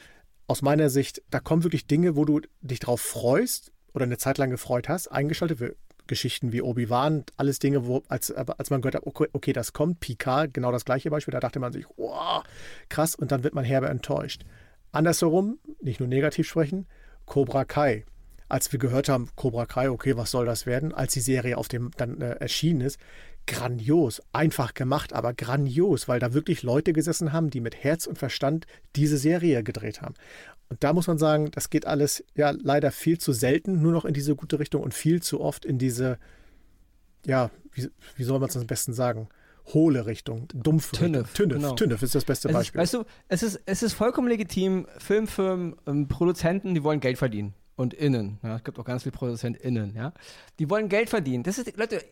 aus meiner Sicht, da kommen wirklich Dinge, wo du dich drauf freust oder eine Zeit lang gefreut hast, eingeschaltet. Wir Geschichten wie Obi-Wan, alles Dinge, wo, als, als man gehört hat, okay, okay, das kommt, Picard, genau das gleiche Beispiel, da dachte man sich, oh, krass, und dann wird man herbe enttäuscht. Andersherum, nicht nur negativ sprechen, Cobra Kai. Als wir gehört haben, Cobra Kai, okay, was soll das werden, als die Serie auf dem dann äh, erschienen ist, grandios, einfach gemacht, aber grandios, weil da wirklich Leute gesessen haben, die mit Herz und Verstand diese Serie gedreht haben. Und da muss man sagen, das geht alles ja leider viel zu selten nur noch in diese gute Richtung und viel zu oft in diese, ja, wie, wie soll man es am besten sagen? hohle Richtung, dumpf Tünnef, Tünnef, genau. Tünnef ist das beste Beispiel. Ist, weißt du, es ist, es ist vollkommen legitim, Filmfirmen, ähm, Produzenten, die wollen Geld verdienen und innen. Ja, es gibt auch ganz viele ProduzentInnen, ja. Die wollen Geld verdienen. Das ist, Leute,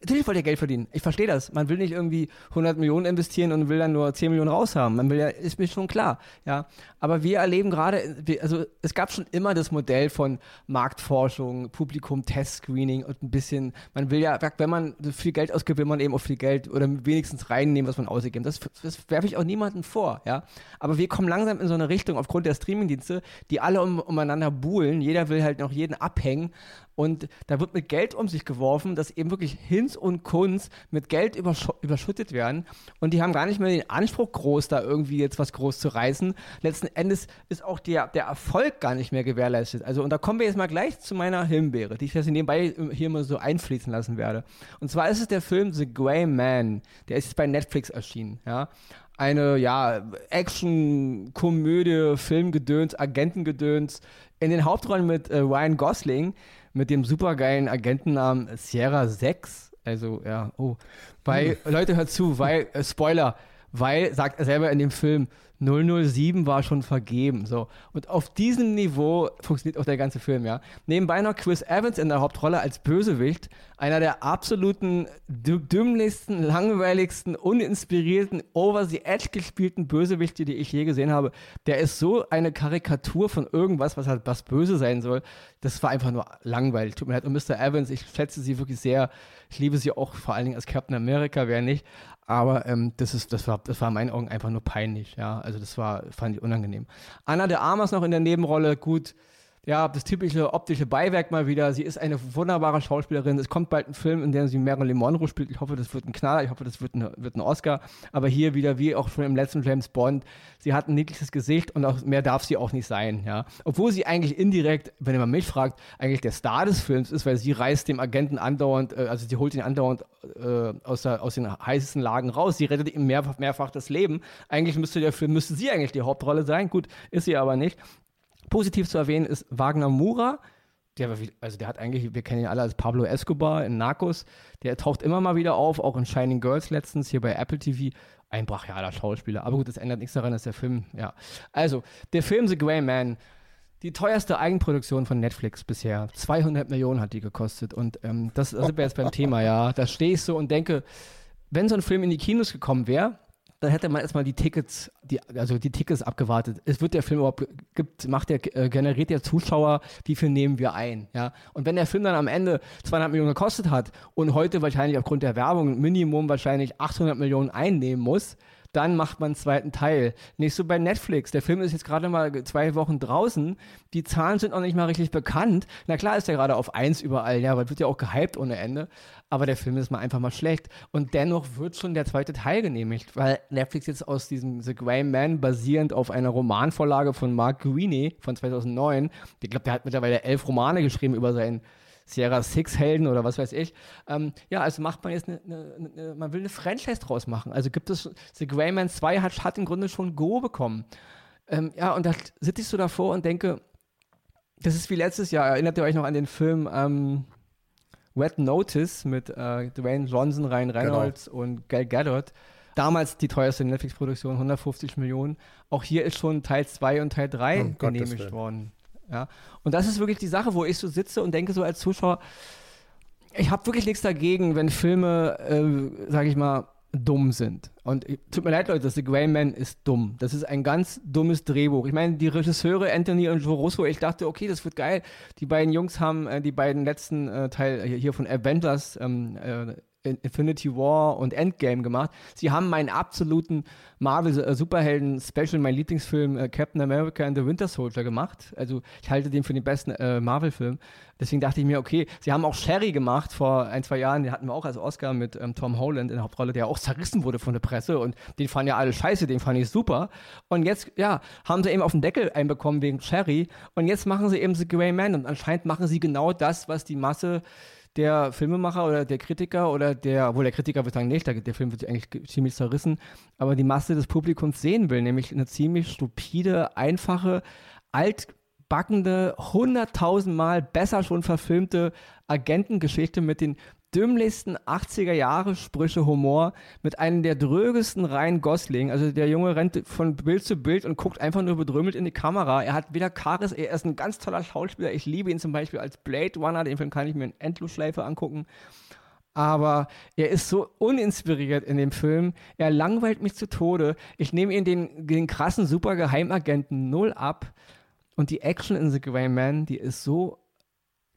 natürlich wollt ihr Geld verdienen. Ich verstehe das. Man will nicht irgendwie 100 Millionen investieren und will dann nur 10 Millionen raushaben. Man will ja, ist mir schon klar, ja. Aber wir erleben gerade, also es gab schon immer das Modell von Marktforschung, Publikum, Testscreening und ein bisschen, man will ja, wenn man viel Geld ausgibt, will man eben auch viel Geld oder wenigstens reinnehmen, was man ausgibt. Das, das werfe ich auch niemandem vor, ja. Aber wir kommen langsam in so eine Richtung aufgrund der Streamingdienste, die alle um, umeinander buhlen, jeder will halt noch jeden abhängen und da wird mit Geld um sich geworfen, dass eben wirklich Hinz und Kunz mit Geld übersch überschüttet werden und die haben gar nicht mehr den Anspruch groß, da irgendwie jetzt was groß zu reißen. Letzten Endes ist auch der, der Erfolg gar nicht mehr gewährleistet. Also und da kommen wir jetzt mal gleich zu meiner Himbeere, die ich jetzt nebenbei hier mal so einfließen lassen werde. Und zwar ist es der Film The Grey Man, der ist jetzt bei Netflix erschienen, ja eine ja, Action, Komödie, Filmgedöns, Agentengedöns. In den Hauptrollen mit äh, Ryan Gosling, mit dem supergeilen Agentennamen Sierra 6. Also, ja, oh. Weil, hm. Leute, hört zu, weil, äh, Spoiler, weil, sagt er selber in dem Film, 007 war schon vergeben. So. Und auf diesem Niveau funktioniert auch der ganze Film, ja. Nebenbei noch Chris Evans in der Hauptrolle als Bösewicht, einer der absoluten dümmlichsten, langweiligsten, uninspirierten, over the edge gespielten Bösewichte, die ich je gesehen habe. Der ist so eine Karikatur von irgendwas, was halt was böse sein soll. Das war einfach nur langweilig. Tut mir leid. Und Mr. Evans, ich schätze sie wirklich sehr. Ich liebe sie auch vor allen Dingen als Captain America, wer nicht. Aber ähm, das, ist, das, war, das war in meinen Augen einfach nur peinlich, ja. Also das war, fand ich unangenehm. Anna de Armas noch in der Nebenrolle, gut, ja, das typische optische Beiwerk mal wieder. Sie ist eine wunderbare Schauspielerin. Es kommt bald ein Film, in dem sie Marilyn Monroe spielt. Ich hoffe, das wird ein Knaller. Ich hoffe, das wird ein, wird ein Oscar. Aber hier wieder, wie auch schon im letzten James Bond, sie hat ein niedliches Gesicht und auch mehr darf sie auch nicht sein. Ja? Obwohl sie eigentlich indirekt, wenn man mich fragt, eigentlich der Star des Films ist, weil sie reißt dem Agenten andauernd, äh, also sie holt ihn andauernd äh, aus, der, aus den heißesten Lagen raus. Sie rettet ihm mehrfach, mehrfach das Leben. Eigentlich müsste der Film, müsste sie eigentlich die Hauptrolle sein. Gut, ist sie aber nicht. Positiv zu erwähnen ist Wagner Mura. Der, also der hat eigentlich, wir kennen ihn alle als Pablo Escobar in Narcos. Der taucht immer mal wieder auf, auch in Shining Girls letztens hier bei Apple TV. Ein brachialer Schauspieler. Aber gut, das ändert nichts daran, dass der Film, ja. Also, der Film The Grey Man, die teuerste Eigenproduktion von Netflix bisher. 200 Millionen hat die gekostet. Und ähm, das, das sind wir jetzt beim Thema, ja. Da stehe ich so und denke, wenn so ein Film in die Kinos gekommen wäre, dann hätte man erstmal die Tickets, die, also die Tickets abgewartet. Es wird der Film überhaupt gibt, macht der, äh, generiert der Zuschauer, wie viel nehmen wir ein, ja. Und wenn der Film dann am Ende 200 Millionen gekostet hat und heute wahrscheinlich aufgrund der Werbung Minimum wahrscheinlich 800 Millionen einnehmen muss, dann macht man einen zweiten Teil. Nicht so bei Netflix. Der Film ist jetzt gerade mal zwei Wochen draußen. Die Zahlen sind noch nicht mal richtig bekannt. Na klar ist er gerade auf eins überall, ja, weil wird ja auch gehypt ohne Ende. Aber der Film ist mal einfach mal schlecht. Und dennoch wird schon der zweite Teil genehmigt, weil Netflix jetzt aus diesem The Grey Man basierend auf einer Romanvorlage von Mark Greene von 2009, ich glaube, der hat mittlerweile elf Romane geschrieben über seinen Sierra Six Helden oder was weiß ich. Ähm, ja, also macht man jetzt eine, eine, eine, man will eine Franchise draus machen. Also gibt es, The Greyman 2 hat, hat im Grunde schon Go bekommen. Ähm, ja, und da sitze ich so davor und denke, das ist wie letztes Jahr. Erinnert ihr euch noch an den Film ähm, Wet Notice mit äh, Dwayne Johnson, Ryan genau. Reynolds genau. und Gal Gadot? Damals die teuerste Netflix-Produktion, 150 Millionen. Auch hier ist schon Teil 2 und Teil 3 oh, genehmigt worden. Ja? Und das ist wirklich die Sache, wo ich so sitze und denke so als Zuschauer, ich habe wirklich nichts dagegen, wenn Filme, äh, sage ich mal, dumm sind. Und tut mir leid, Leute, The Grey Man ist dumm. Das ist ein ganz dummes Drehbuch. Ich meine, die Regisseure Anthony und Joe Russo, ich dachte, okay, das wird geil. Die beiden Jungs haben äh, die beiden letzten äh, Teil hier von Avengers ähm, äh, Infinity War und Endgame gemacht. Sie haben meinen absoluten Marvel-Superhelden-Special, mein Lieblingsfilm äh, Captain America and the Winter Soldier gemacht. Also ich halte den für den besten äh, Marvel-Film. Deswegen dachte ich mir, okay, sie haben auch Sherry gemacht vor ein, zwei Jahren. Den hatten wir auch als Oscar mit ähm, Tom Holland in der Hauptrolle, der auch zerrissen wurde von der Presse und den fanden ja alle scheiße, den fand ich super. Und jetzt, ja, haben sie eben auf den Deckel einbekommen wegen Sherry und jetzt machen sie eben The Grey Man und anscheinend machen sie genau das, was die Masse der Filmemacher oder der Kritiker oder der, obwohl der Kritiker wird sagen, nicht, der, Film wird eigentlich ziemlich zerrissen, aber die Masse des Publikums sehen will, nämlich eine ziemlich stupide, einfache, altbackende, hunderttausendmal besser schon verfilmte Agentengeschichte mit den dümmlichsten 80er Jahre Sprüche Humor mit einem der drögesten Ryan Gosling. Also der Junge rennt von Bild zu Bild und guckt einfach nur bedrömmelt in die Kamera. Er hat weder Charis, er ist ein ganz toller Schauspieler. Ich liebe ihn zum Beispiel als Blade Runner. Den Film kann ich mir in Endlosschleife angucken. Aber er ist so uninspiriert in dem Film. Er langweilt mich zu Tode. Ich nehme ihn den, den krassen Supergeheimagenten null ab. Und die Action in The Grey Man, die ist so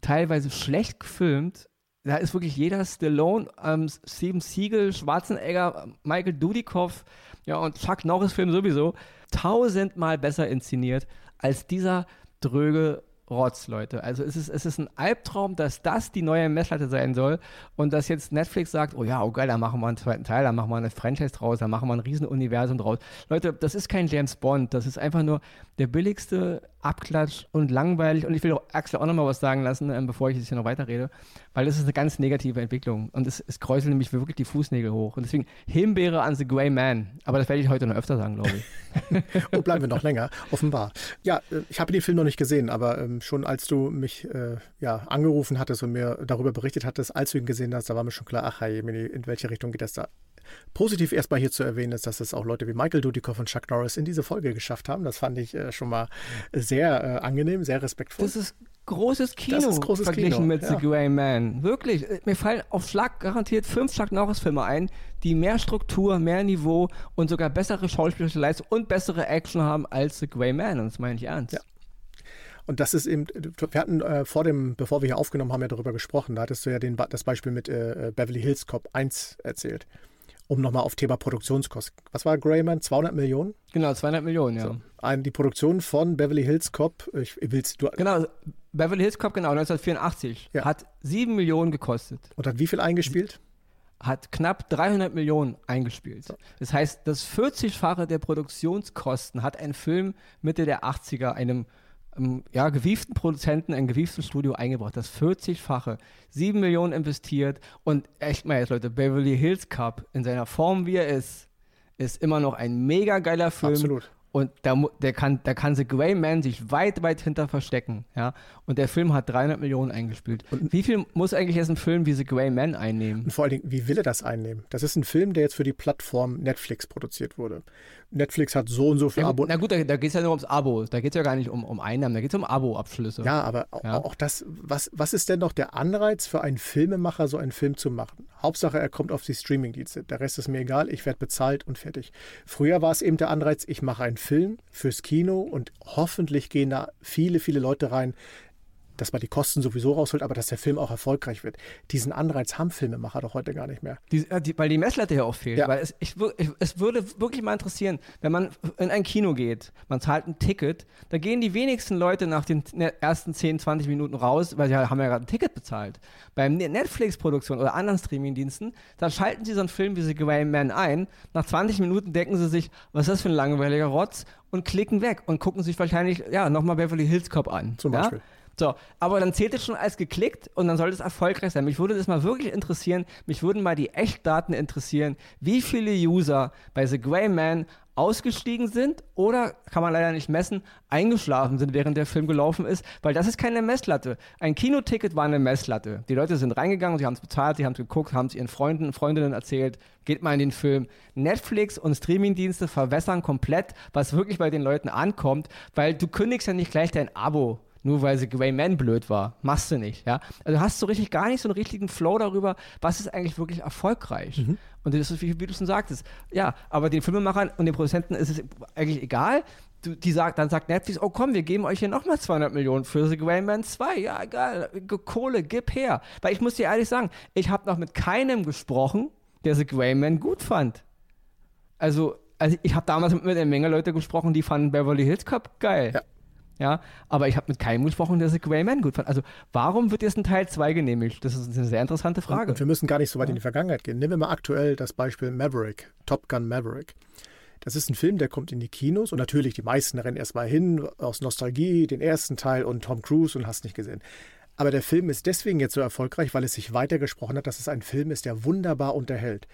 teilweise schlecht gefilmt da ist wirklich jeder Stallone, ähm, Steven Siegel, Schwarzenegger, Michael Dudikoff ja, und Chuck Norris-Film sowieso tausendmal besser inszeniert als dieser dröge Rotz, Leute. Also es ist, es ist ein Albtraum, dass das die neue Messlatte sein soll und dass jetzt Netflix sagt, oh ja, oh geil, da machen wir einen zweiten Teil, da machen wir eine Franchise draus, da machen wir ein Riesenuniversum draus. Leute, das ist kein James Bond, das ist einfach nur der billigste Abklatsch und langweilig. Und ich will Axel auch nochmal was sagen lassen, ähm, bevor ich jetzt hier noch weiterrede, weil das ist eine ganz negative Entwicklung und es, es kräuselt nämlich wirklich die Fußnägel hoch. Und deswegen Himbeere an The Grey Man. Aber das werde ich heute noch öfter sagen, glaube ich. und [laughs] bleiben wir noch länger, offenbar. Ja, äh, ich habe den Film noch nicht gesehen, aber ähm, schon als du mich äh, ja, angerufen hattest und mir darüber berichtet hattest, als du ihn gesehen hast, da war mir schon klar, ach hey, in welche Richtung geht das da? Positiv erstmal hier zu erwähnen ist, dass es auch Leute wie Michael Dudikoff und Chuck Norris in diese Folge geschafft haben. Das fand ich äh, schon mal sehr äh, angenehm, sehr respektvoll. Das ist großes Kino das ist großes verglichen Kino, mit ja. The Grey Man. Wirklich, äh, mir fallen auf Schlag garantiert fünf Chuck Norris-Filme ein, die mehr Struktur, mehr Niveau und sogar bessere schauspielerische Leistung und bessere Action haben als The Grey Man. Und das meine ich ernst. Ja. Und das ist eben, wir hatten äh, vor dem, bevor wir hier aufgenommen haben, ja darüber gesprochen. Da hattest du ja den, das Beispiel mit äh, Beverly Hills Cop 1 erzählt. Um nochmal auf Thema Produktionskosten. Was war Greyman? 200 Millionen? Genau, 200 Millionen, ja. So. Ein, die Produktion von Beverly Hills Cop, ich will's, du, Genau, Beverly Hills Cop, genau, 1984. Ja. Hat 7 Millionen gekostet. Und hat wie viel eingespielt? Hat knapp 300 Millionen eingespielt. Das heißt, das 40-fache der Produktionskosten hat ein Film Mitte der 80er einem ja, gewieften Produzenten, ein gewieftes Studio eingebracht. Das 40-fache. 7 Millionen investiert. Und echt mal jetzt, Leute, Beverly Hills Cup in seiner Form, wie er ist, ist immer noch ein mega geiler Film. Absolut. Und da, der kann, da kann The Grey Man sich weit, weit hinter verstecken. Ja? Und der Film hat 300 Millionen eingespielt. Und wie viel muss eigentlich jetzt ein Film wie The Grey Man einnehmen? Und vor allen Dingen, wie will er das einnehmen? Das ist ein Film, der jetzt für die Plattform Netflix produziert wurde. Netflix hat so und so viel Ja, Abo. na gut, da, da geht es ja nur ums Abo. Da geht es ja gar nicht um, um Einnahmen, da geht es um Abo-Abschlüsse. Ja, aber Ja. auch das, was, was ist denn noch der Anreiz für einen Filmemacher, so einen Film zu machen? Hauptsache, er kommt auf die Streamingdienste. Der Rest ist mir egal, ich werde bezahlt und fertig. Früher war es eben der Anreiz, ich mache einen Film fürs Kino und hoffentlich gehen da viele, viele Leute rein, dass man die Kosten sowieso rausholt, aber dass der Film auch erfolgreich wird. Diesen Anreiz haben Filmemacher doch heute gar nicht mehr. Die, ja, die, weil die Messlatte ja auch fehlt. Ja. Weil es, ich, ich, es würde wirklich mal interessieren, wenn man in ein Kino geht, man zahlt ein Ticket, da gehen die wenigsten Leute nach den ne- ersten 10, 20 Minuten raus, weil sie ja- haben ja gerade ein Ticket bezahlt. Beim Ne- Netflix-Produktion oder anderen Streamingdiensten, da schalten sie so einen Film wie The Grey Man ein. Nach 20 Minuten denken sie sich, was ist das für ein langweiliger Rotz? Und klicken weg und gucken sich wahrscheinlich, ja, nochmal Beverly Hills Cop an. Zum ja? So, aber dann zählt es schon als geklickt und dann sollte es erfolgreich sein. Mich würde das mal wirklich interessieren, mich würden mal die Echtdaten interessieren, wie viele User bei The Grey Man ausgestiegen sind oder, kann man leider nicht messen, eingeschlafen sind, während der Film gelaufen ist, weil das ist keine Messlatte. Ein Kinoticket war eine Messlatte. Die Leute sind reingegangen, sie haben es bezahlt, sie haben es geguckt, haben es ihren Freunden und Freundinnen erzählt, geht mal in den Film. Netflix und Streamingdienste verwässern komplett, was wirklich bei den Leuten ankommt, weil du kündigst ja nicht gleich dein Abo nur weil sie Grey Man blöd war. Machst du nicht, ja. Also hast du richtig gar nicht so einen richtigen Flow darüber, was ist eigentlich wirklich erfolgreich. Und das ist, wie, wie du schon sagtest. Ja, aber den Filmemachern und den Produzenten ist es eigentlich egal. Du, die sagt, dann sagt Netflix, oh komm, wir geben euch hier nochmal 200 Millionen für The Grey Man 2. Ja, egal, Kohle, gib her. Weil ich muss dir ehrlich sagen, ich habe noch mit keinem gesprochen, der The Grey Man gut fand. Also, also ich habe damals mit einer Menge Leute gesprochen, die fanden Beverly Hills Cop geil. Ja. Ja, aber ich habe mit keinem gesprochen, der The Grey Man gut fand. Also, warum wird jetzt ein Teil 2 genehmigt? Das ist eine sehr interessante Frage. Und wir müssen gar nicht so weit in die Vergangenheit gehen. Nehmen wir mal aktuell das Beispiel Maverick, Top Gun Maverick. Das ist ein Film, der kommt in die Kinos und natürlich die meisten rennen erstmal hin aus Nostalgie, den ersten Teil und Tom Cruise und hast nicht gesehen. Aber der Film ist deswegen jetzt so erfolgreich, weil es sich weitergesprochen hat, dass es ein Film ist, der wunderbar unterhält.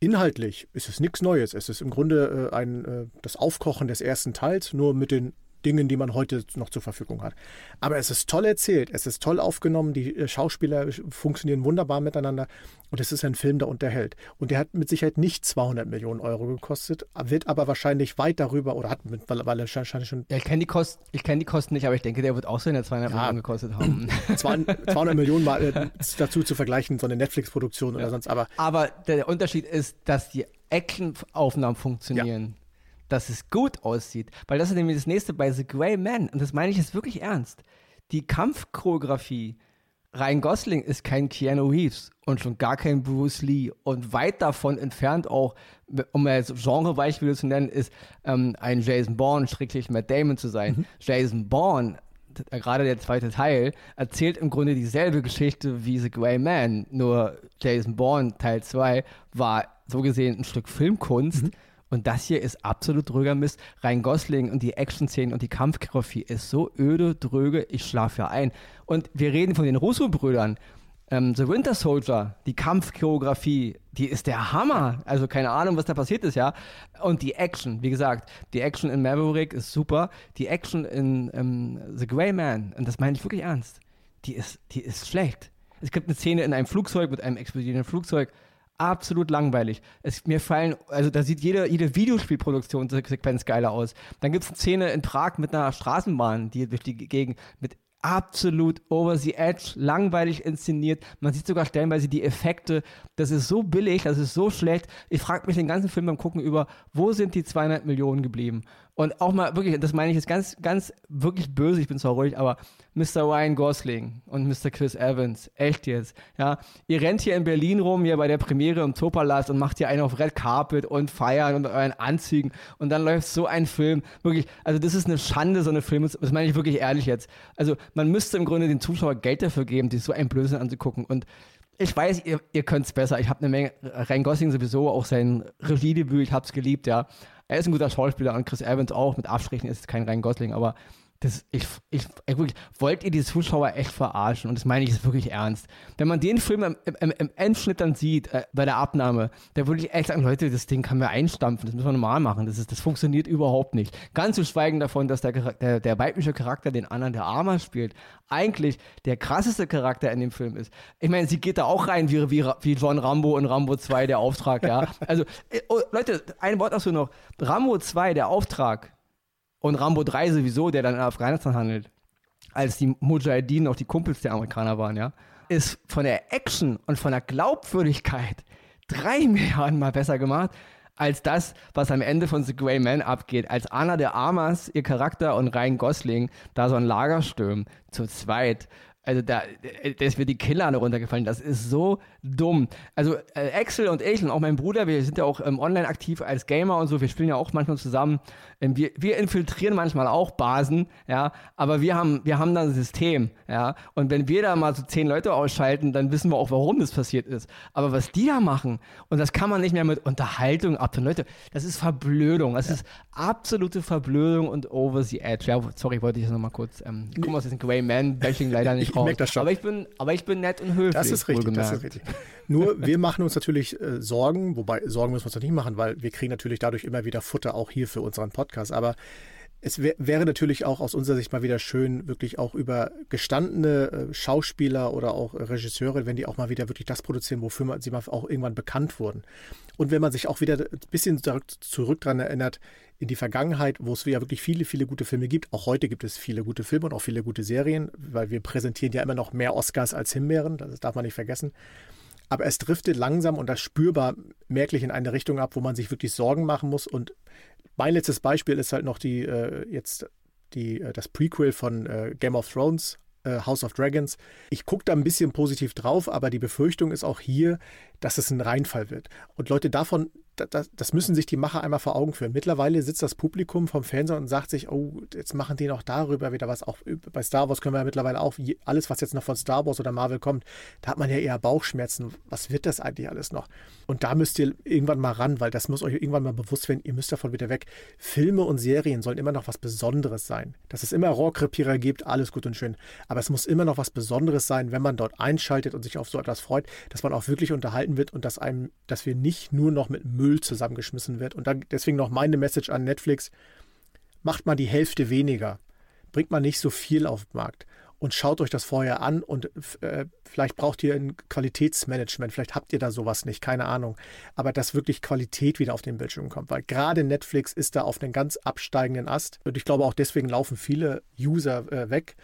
Inhaltlich ist es nichts Neues. Es ist im Grunde äh, ein, äh, das Aufkochen des ersten Teils, nur mit den Dingen, die man heute noch zur Verfügung hat. Aber es ist toll erzählt, es ist toll aufgenommen, die äh, Schauspieler funktionieren wunderbar miteinander und es ist ein Film, der unterhält. Und der hat mit Sicherheit nicht 200 Millionen Euro gekostet, wird aber wahrscheinlich weit darüber oder hat, mit, weil, weil er wahrscheinlich schon ja, ich kenne die, Kost, ich kenn die Kosten nicht, aber ich denke, der wird auch so in der 200 Ja. Millionen gekostet haben. [clears throat] 200 200 Millionen mal äh, dazu zu vergleichen, so eine Netflix-Produktion oder sonst. Aber aber der Unterschied ist, dass die Action-Aufnahmen funktionieren. Dass es gut aussieht. Weil das ist nämlich das nächste bei The Grey Man. Und das meine ich jetzt wirklich ernst. Die Kampfchoreografie. Ryan Gosling ist kein Keanu Reeves und schon gar kein Bruce Lee und weit davon entfernt auch, um jetzt Genrebeispiele zu nennen, ist ähm, ein Jason Bourne, schrecklich Matt Damon zu sein. Jason Bourne äh, gerade der zweite Teil erzählt im Grunde dieselbe Geschichte wie The Grey Man, nur Jason Bourne Teil 2 war so gesehen ein Stück Filmkunst. Mhm. Und das hier ist absolut dröger Mist. Rein Gosling und die Action-Szenen und die Kampfchoreografie ist so öde, dröge, ich schlafe ja ein. Und wir reden von den Russo-Brüdern. Ähm, The Winter Soldier, die Kampfchoreografie, die ist der Hammer. Also keine Ahnung, was da passiert ist, ja. Und die Action, wie gesagt, die Action in Maverick ist super. Die Action in ähm, The Grey Man, und das meine ich wirklich ernst, die ist, die ist schlecht. Es gibt eine Szene in einem Flugzeug mit einem explodierenden Flugzeug. Absolut langweilig. Es, mir fallen, also da sieht jede, jede Videospielproduktionssequenz geiler aus. Dann gibt es eine Szene in Prag mit einer Straßenbahn, die durch die Gegend mit absolut over the edge, langweilig inszeniert. Man sieht sogar stellenweise die Effekte. Das ist so billig, das ist so schlecht. Ich frage mich den ganzen Film beim Gucken über, wo sind die 200 Millionen geblieben? Und auch mal wirklich, das meine ich jetzt ganz, ganz wirklich böse, ich bin zwar ruhig, aber Mr. Ryan Gosling und Mr. Chris Evans, echt jetzt, ja. Ihr rennt hier in Berlin rum, hier bei der Premiere im Zoopalast und macht hier einen auf Red Carpet und feiern und euren Anzügen und dann läuft so ein Film, wirklich, also das ist eine Schande, so eine Film, das meine ich wirklich ehrlich jetzt. Also man müsste im Grunde den Zuschauer Geld dafür geben, sich so einen Blödsinn anzugucken und ich weiß, ihr, ihr könnt es besser. Ich habe eine Menge, Ryan Gosling sowieso, auch sein Regiedebüt, ich habe es geliebt, ja. Er ist ein guter Schauspieler und Chris Evans auch. Mit Abstrichen ist es kein Ryan Gosling, aber das, ich, ich, ich, wirklich, wollt ihr die Zuschauer echt verarschen? Und das meine ich jetzt wirklich ernst. Wenn man den Film im, im, im Endschnitt dann sieht, äh, bei der Abnahme, da würde ich echt sagen, Leute, das Ding kann man einstampfen, das müssen wir normal machen. Das, ist, das funktioniert überhaupt nicht. Ganz zu schweigen davon, dass der, der, der weibliche Charakter den anderen der Armer spielt, eigentlich der krasseste Charakter in dem Film ist. Ich meine, sie geht da auch rein wie, wie, wie John Rambo in Rambo 2, der Auftrag, ja. [laughs] Also, äh, oh, Leute, ein Wort dazu noch. Rambo 2, der Auftrag, und Rambo 3 sowieso, der dann in Afghanistan handelt, als die Mujahideen noch die Kumpels der Amerikaner waren, ja, ist von der Action und von der Glaubwürdigkeit drei [laughs] Milliarden mal besser gemacht als das, was am Ende von The Grey Man abgeht. Als Anna de Armas, ihr Charakter und Ryan Gosling da so ein Lager stürmen, zu zweit also da, da ist mir die Killer runtergefallen. Das ist so dumm. Also äh, Axel und ich und auch mein Bruder, wir sind ja auch ähm, online aktiv als Gamer und so. Wir spielen ja auch manchmal zusammen. Ähm, wir, wir infiltrieren manchmal auch Basen, ja. Aber wir haben, wir haben da ein System, ja. Und wenn wir da mal so zehn Leute ausschalten, dann wissen wir auch, warum das passiert ist. Aber was die da machen, und das kann man nicht mehr mit Unterhaltung abtun. Leute, das ist Verblödung. Das ja. ist absolute Verblödung und over the edge. Ja, sorry, wollte ich das nochmal kurz. Ähm, mal, das ist ein Grey Man-Bashing leider nicht ich merke das schon. Aber ich, bin, aber ich bin nett und höflich. Das ist richtig, das ist richtig. Nur wir machen uns natürlich äh, Sorgen, wobei Sorgen müssen wir uns nicht machen, weil wir kriegen natürlich dadurch immer wieder Futter auch hier für unseren Podcast. Aber es wär, wäre natürlich auch aus unserer Sicht mal wieder schön, wirklich auch über gestandene äh, Schauspieler oder auch Regisseure, wenn die auch mal wieder wirklich das produzieren, wofür man, sie mal auch irgendwann bekannt wurden. Und wenn man sich auch wieder ein bisschen zurück daran erinnert, in die Vergangenheit, wo es ja wirklich viele, viele gute Filme gibt. Auch heute gibt es viele gute Filme und auch viele gute Serien, weil wir präsentieren ja immer noch mehr Oscars als Himbeeren, das darf man nicht vergessen. Aber es driftet langsam und das spürbar merklich in eine Richtung ab, wo man sich wirklich Sorgen machen muss. Und mein letztes Beispiel ist halt noch die äh, jetzt die, äh, das Prequel von äh, Game of Thrones, äh, House of Dragons. Ich gucke da ein bisschen positiv drauf, aber die Befürchtung ist auch hier, dass es ein Reinfall wird. Und Leute, davon das, das, müssen sich die Macher einmal vor Augen führen. Mittlerweile sitzt das Publikum vom Fernseher und sagt sich, oh, jetzt machen die noch darüber wieder was. Auch bei Star Wars können wir ja mittlerweile auch, alles, was jetzt noch von Star Wars oder Marvel kommt, da hat man ja eher Bauchschmerzen. Was wird das eigentlich alles noch? Und da müsst ihr irgendwann mal ran, weil das muss euch irgendwann mal bewusst werden, ihr müsst davon wieder weg. Filme und Serien sollen immer noch was Besonderes sein. Dass es immer Rohrkrepierer gibt, alles gut und schön. Aber es muss immer noch was Besonderes sein, wenn man dort einschaltet und sich auf so etwas freut, dass man auch wirklich unterhalten wird und dass einem, dass wir nicht nur noch mit Müll Müll zusammengeschmissen wird. Und dann deswegen noch meine Message an Netflix: Macht mal die Hälfte weniger. Bringt mal nicht so viel auf den Markt. Und schaut euch das vorher an und äh, vielleicht braucht ihr ein Qualitätsmanagement, vielleicht habt ihr da sowas nicht, keine Ahnung. Aber dass wirklich Qualität wieder auf den Bildschirm kommt, weil gerade Netflix ist da auf einem ganz absteigenden Ast. Und ich glaube auch deswegen laufen viele User äh, weg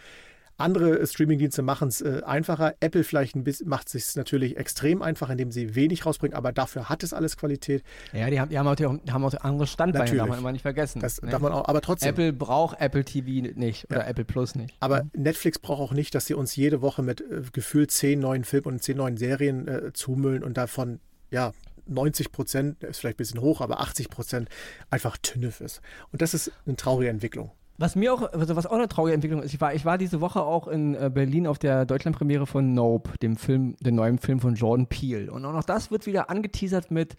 andere Streamingdienste machen es äh, einfacher. Apple vielleicht ein bisschen, macht es sich natürlich extrem einfach, indem sie wenig rausbringen, aber dafür hat es alles Qualität. Ja, die haben, die haben, auch, die haben auch andere Standbeine, natürlich. darf man immer nicht vergessen. Das ne? darf man auch, aber trotzdem. Apple braucht Apple TV nicht oder ja. Apple Plus nicht. Aber mhm. Netflix braucht auch nicht, dass sie uns jede Woche mit äh, gefühlt zehn neuen Filmen und zehn neuen Serien äh, zumüllen und davon, ja, 90 Prozent, ist vielleicht ein bisschen hoch, aber 80 Prozent einfach Tünnef ist. Und das ist eine traurige Entwicklung Was mir auch, also was auch eine traurige Entwicklung ist, ich war, ich war diese Woche auch in äh, Berlin auf der Deutschlandpremiere von Nope, dem Film, dem neuen Film von Jordan Peele. Und auch noch das wird wieder angeteasert mit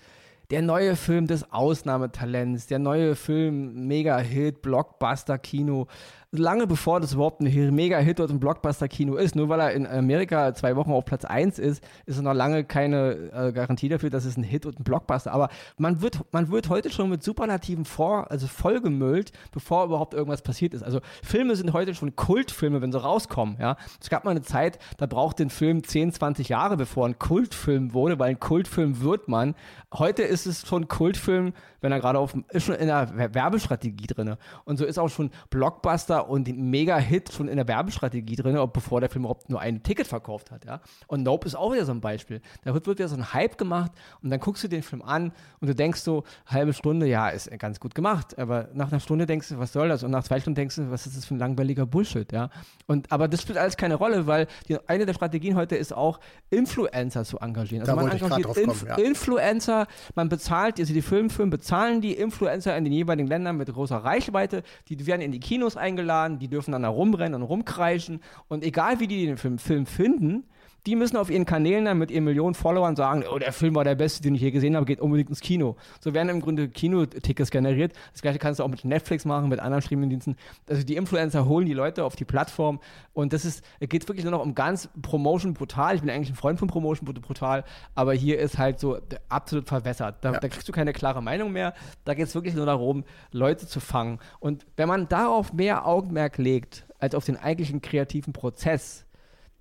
der neue Film des Ausnahmetalents, der neue Film, Mega-Hit, Blockbuster-Kino lange bevor das überhaupt ein Mega-Hit oder ein Blockbuster-Kino ist, nur weil er in Amerika zwei Wochen auf Platz 1 ist, ist noch lange keine äh, Garantie dafür, dass es ein Hit und ein Blockbuster. Aber man wird, man wird heute schon mit Superlativen vor, also vollgemüllt, bevor überhaupt irgendwas passiert ist. Also Filme sind heute schon Kultfilme, wenn sie rauskommen. Ja? Es gab mal eine Zeit, da braucht den Film 10, 20 Jahre, bevor ein Kultfilm wurde, weil ein Kultfilm wird man. Heute ist es schon Kultfilm, wenn er gerade auf, ist schon in der Werbestrategie drin. Und so ist auch schon Blockbuster und Mega-Hit schon in der Werbestrategie drin, bevor der Film überhaupt nur ein Ticket verkauft hat. Ja? Und Nope ist auch wieder so ein Beispiel. Da wird, wieder so ein Hype gemacht und dann guckst du den Film an und du denkst so, halbe Stunde, ja, ist ganz gut gemacht. Aber nach einer Stunde denkst du, was soll das? Und nach zwei Stunden denkst du, was ist das für ein langweiliger Bullshit, ja? Und, aber das spielt alles keine Rolle, weil die, eine der Strategien heute ist auch, Influencer zu engagieren. Also da man engagiert Inf kommen, ja. Influencer, man bezahlt, also die Filmfirmen bezahlen die Influencer in den jeweiligen Ländern mit großer Reichweite, die werden in die Kinos eingeladen, die dürfen dann da rumrennen und rumkreischen. Und egal wie die den Film, Film finden, die müssen auf ihren Kanälen dann mit ihren Millionen Followern sagen, oh, der Film war der beste, den ich je gesehen habe, geht unbedingt ins Kino. So werden im Grunde Kinotickets generiert. Das gleiche kannst du auch mit Netflix machen, mit anderen Streamingdiensten. Also die Influencer holen die Leute auf die Plattform und das ist, es geht wirklich nur noch um ganz Promotion brutal. Ich bin eigentlich ein Freund von Promotion brutal, aber hier ist halt so absolut verwässert. Da, ja. da kriegst du keine klare Meinung mehr. Da geht es wirklich nur darum, Leute zu fangen. Und wenn man darauf mehr Augenmerk legt, als auf den eigentlichen kreativen Prozess,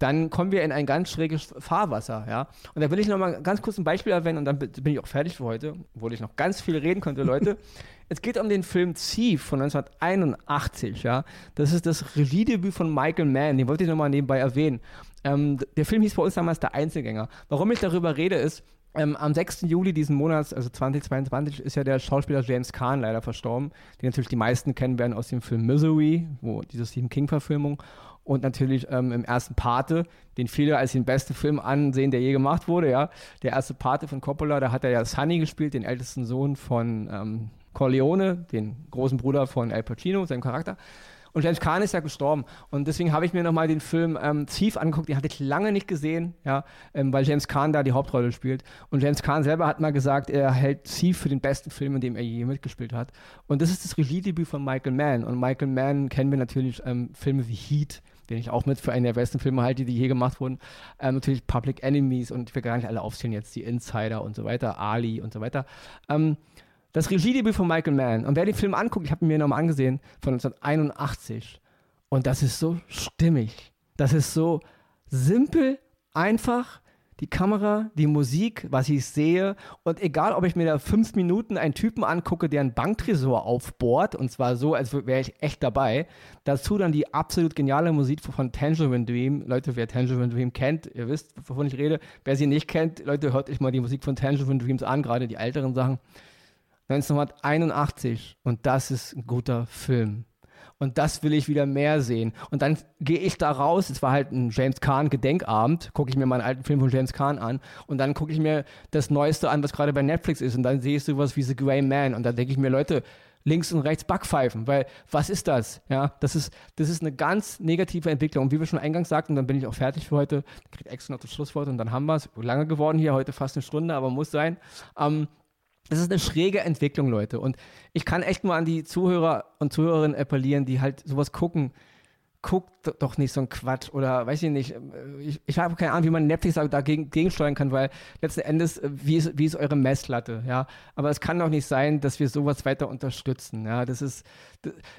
dann kommen wir in ein ganz schräges Fahrwasser, ja. Und da will ich noch mal ganz kurz ein Beispiel erwähnen und dann bin ich auch fertig für heute, obwohl ich noch ganz viel reden könnte, Leute. [laughs] es geht um den Film Thief von 1981, ja. Das ist das Regiedebüt von Michael Mann, den wollte ich noch mal nebenbei erwähnen. Ähm, der Film hieß bei uns damals Der Einzelgänger. Warum ich darüber rede, ist, ähm, am 6. Juli diesen Monats, also 2022, ist ja der Schauspieler James Caan leider verstorben, den natürlich die meisten kennen werden aus dem Film Misery, wo diese Stephen King-Verfilmung und natürlich ähm, im ersten Pate, den viele als den besten Film ansehen, der je gemacht wurde, ja. Der erste Pate von Coppola, da hat er ja Sonny gespielt, den ältesten Sohn von ähm, Corleone, den großen Bruder von Al Pacino, seinem Charakter. Und James Caan ist ja gestorben. Und deswegen habe ich mir nochmal den Film ähm, Thief angeguckt. Den hatte ich lange nicht gesehen, ja, ähm, weil James Caan da die Hauptrolle spielt. Und James Caan selber hat mal gesagt, er hält Thief für den besten Film, in dem er je mitgespielt hat. Und das ist das Regiedebüt von Michael Mann. Und Michael Mann kennen wir natürlich ähm, Filme wie Heat, den ich auch mit für einen der besten Filme halte, die je gemacht wurden. Ähm, natürlich Public Enemies und ich will gar nicht alle aufzählen jetzt, die Insider und so weiter, Ali und so weiter. Ähm, das Regiedebüt von Michael Mann. Und wer den Film anguckt, ich habe ihn mir nochmal angesehen, von 1981. Und das ist so stimmig. Das ist so simpel, einfach die Kamera, die Musik, was ich sehe. Und egal, ob ich mir da fünf Minuten einen Typen angucke, der einen Banktresor aufbohrt, und zwar so, als wäre ich echt dabei. Dazu dann die absolut geniale Musik von Tangerine Dream. Leute, wer Tangerine Dream kennt, ihr wisst, wovon ich rede. Wer sie nicht kennt, Leute, hört euch mal die Musik von Tangerine Dreams an, gerade die älteren Sachen. 1981. Und das ist ein guter Film. Und das will ich wieder mehr sehen. Und dann gehe ich da raus, es war halt ein James Caan Gedenkabend, gucke ich mir meinen alten Film von James Caan an und dann gucke ich mir das Neueste an, was gerade bei Netflix ist und dann sehe ich sowas wie The Grey Man und dann denke ich mir, Leute, links und rechts Backpfeifen, weil was ist das? Ja, das ist, das ist eine ganz negative Entwicklung. Und wie wir schon eingangs sagten, dann bin ich auch fertig für heute, kriege extra noch das Schlusswort und dann haben wir es. Lange geworden hier, heute fast eine Stunde, aber muss sein. Ähm, das ist eine schräge Entwicklung, Leute. Und ich kann echt nur an die Zuhörer und Zuhörerinnen appellieren, die halt sowas gucken. Guckt doch nicht so ein Quatsch oder weiß ich nicht. Ich, ich habe keine Ahnung, wie man Netflix dagegen gegensteuern kann, weil letzten Endes, äh, wie ist, wie ist eure Messlatte, ja? Aber es kann doch nicht sein, dass wir sowas weiter unterstützen, ja? Das ist,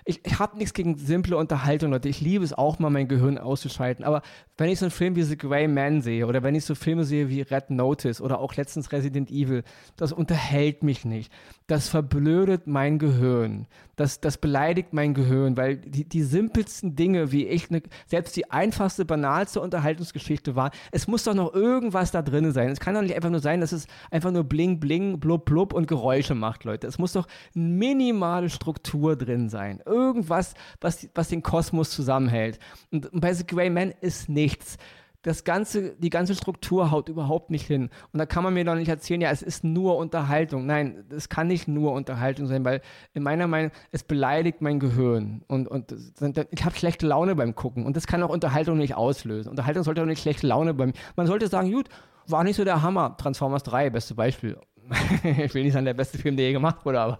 ich, ich habe nichts gegen simple Unterhaltung, Leute. Ich liebe es auch mal, mein Gehirn auszuschalten. Aber wenn ich so einen Film wie The Grey Man sehe oder wenn ich so Filme sehe wie Red Notice oder auch letztens Resident Evil, das unterhält mich nicht. Das verblödet mein Gehirn. Das, das beleidigt mein Gehirn, weil die, die simpelsten Dinge, wie ich, ne, selbst die einfachste, banalste Unterhaltungsgeschichte war, es muss doch noch irgendwas da drin sein. Es kann doch nicht einfach nur sein, dass es einfach nur bling, bling, blub, blub und Geräusche macht, Leute. Es muss doch minimale Struktur drin sein. Irgendwas, was, was den Kosmos zusammenhält. Und bei The Grey Man ist nichts. Das ganze, die ganze Struktur haut überhaupt nicht hin. Und da kann man mir doch nicht erzählen, ja, es ist nur Unterhaltung. Nein, es kann nicht nur Unterhaltung sein, weil in meiner Meinung, es beleidigt mein Gehirn. Und, und ich habe schlechte Laune beim Gucken. Und das kann auch Unterhaltung nicht auslösen. Unterhaltung sollte auch nicht schlechte Laune beim. Man sollte sagen, gut, war nicht so der Hammer. Transformers 3, beste Beispiel. [laughs] ich will nicht sagen, der beste Film, der je gemacht wurde, aber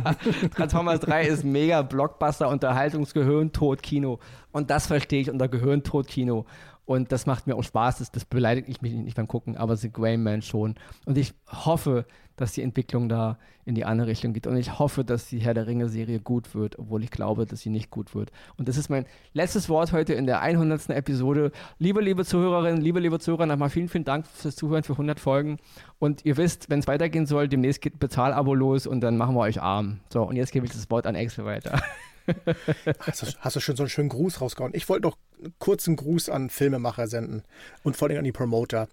[laughs] Transformers 3 ist mega Blockbuster, Unterhaltungsgehirn, Tod, Kino. Und das verstehe ich unter Gehirn, Tod, Kino. Und das macht mir auch Spaß. Das, das beleidigt ich mich nicht beim Gucken, aber The Grey Man schon. Und ich hoffe, dass die Entwicklung da in die andere Richtung geht. Und ich hoffe, dass die Herr der Ringe-Serie gut wird, obwohl ich glaube, dass sie nicht gut wird. Und das ist mein letztes Wort heute in der 100. Episode. Liebe, liebe Zuhörerinnen, liebe, liebe Zuhörer, nochmal vielen, vielen Dank fürs Zuhören für 100 Folgen. Und ihr wisst, wenn es weitergehen soll, demnächst geht Bezahlabo los und dann machen wir euch arm. So, und jetzt gebe ich das Wort an Axel weiter. [laughs] [laughs] Hast du, hast du schon so einen schönen Gruß rausgehauen? Ich wollte noch einen kurzen Gruß an Filmemacher senden und vor allem an die Promoter.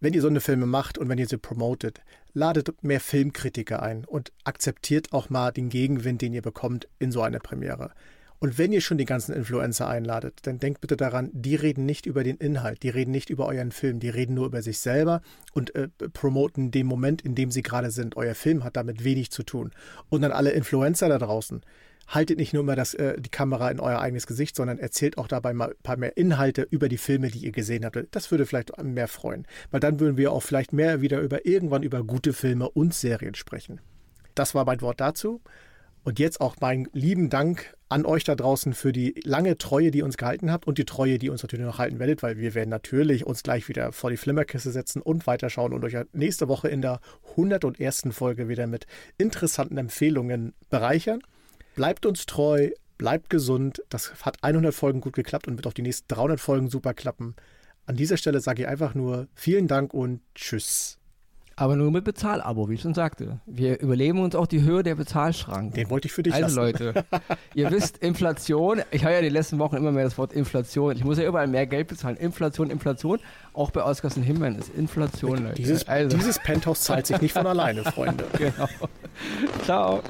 Wenn ihr so eine Filme macht und wenn ihr sie promotet, ladet mehr Filmkritiker ein und akzeptiert auch mal den Gegenwind, den ihr bekommt in so einer Premiere. Und wenn ihr schon die ganzen Influencer einladet, dann denkt bitte daran, die reden nicht über den Inhalt, die reden nicht über euren Film, die reden nur über sich selber und äh, promoten den Moment, in dem sie gerade sind. Euer Film hat damit wenig zu tun. Und dann alle Influencer da draußen, haltet nicht nur immer das, äh, die Kamera in euer eigenes Gesicht, sondern erzählt auch dabei mal ein paar mehr Inhalte über die Filme, die ihr gesehen habt. Das würde vielleicht mehr freuen, weil dann würden wir auch vielleicht mehr wieder über irgendwann über gute Filme und Serien sprechen. Das war mein Wort dazu. Und jetzt auch meinen lieben Dank an euch da draußen für die lange Treue, die ihr uns gehalten habt und die Treue, die ihr uns natürlich noch halten werdet, weil wir werden natürlich uns gleich wieder vor die Flimmerkiste setzen und weiterschauen und euch nächste Woche in der 101. Folge wieder mit interessanten Empfehlungen bereichern. Bleibt uns treu, bleibt gesund. Das hat 100 Folgen gut geklappt und wird auch die nächsten 300 Folgen super klappen. An dieser Stelle sage ich einfach nur vielen Dank und tschüss. Aber nur mit Bezahlabo, wie ich schon sagte. Wir überleben uns auch die Höhe der Bezahlschranken. Den wollte ich für dich also, lassen. Leute, ihr [laughs] wisst, Inflation, ich höre ja die letzten Wochen immer mehr das Wort Inflation. Ich muss ja überall mehr Geld bezahlen. Inflation, Inflation. Auch bei Oscars und Himmeln ist Inflation, Leute. Dieses, also. dieses Penthouse zahlt sich nicht von [laughs] alleine, Freunde. genau. Ciao.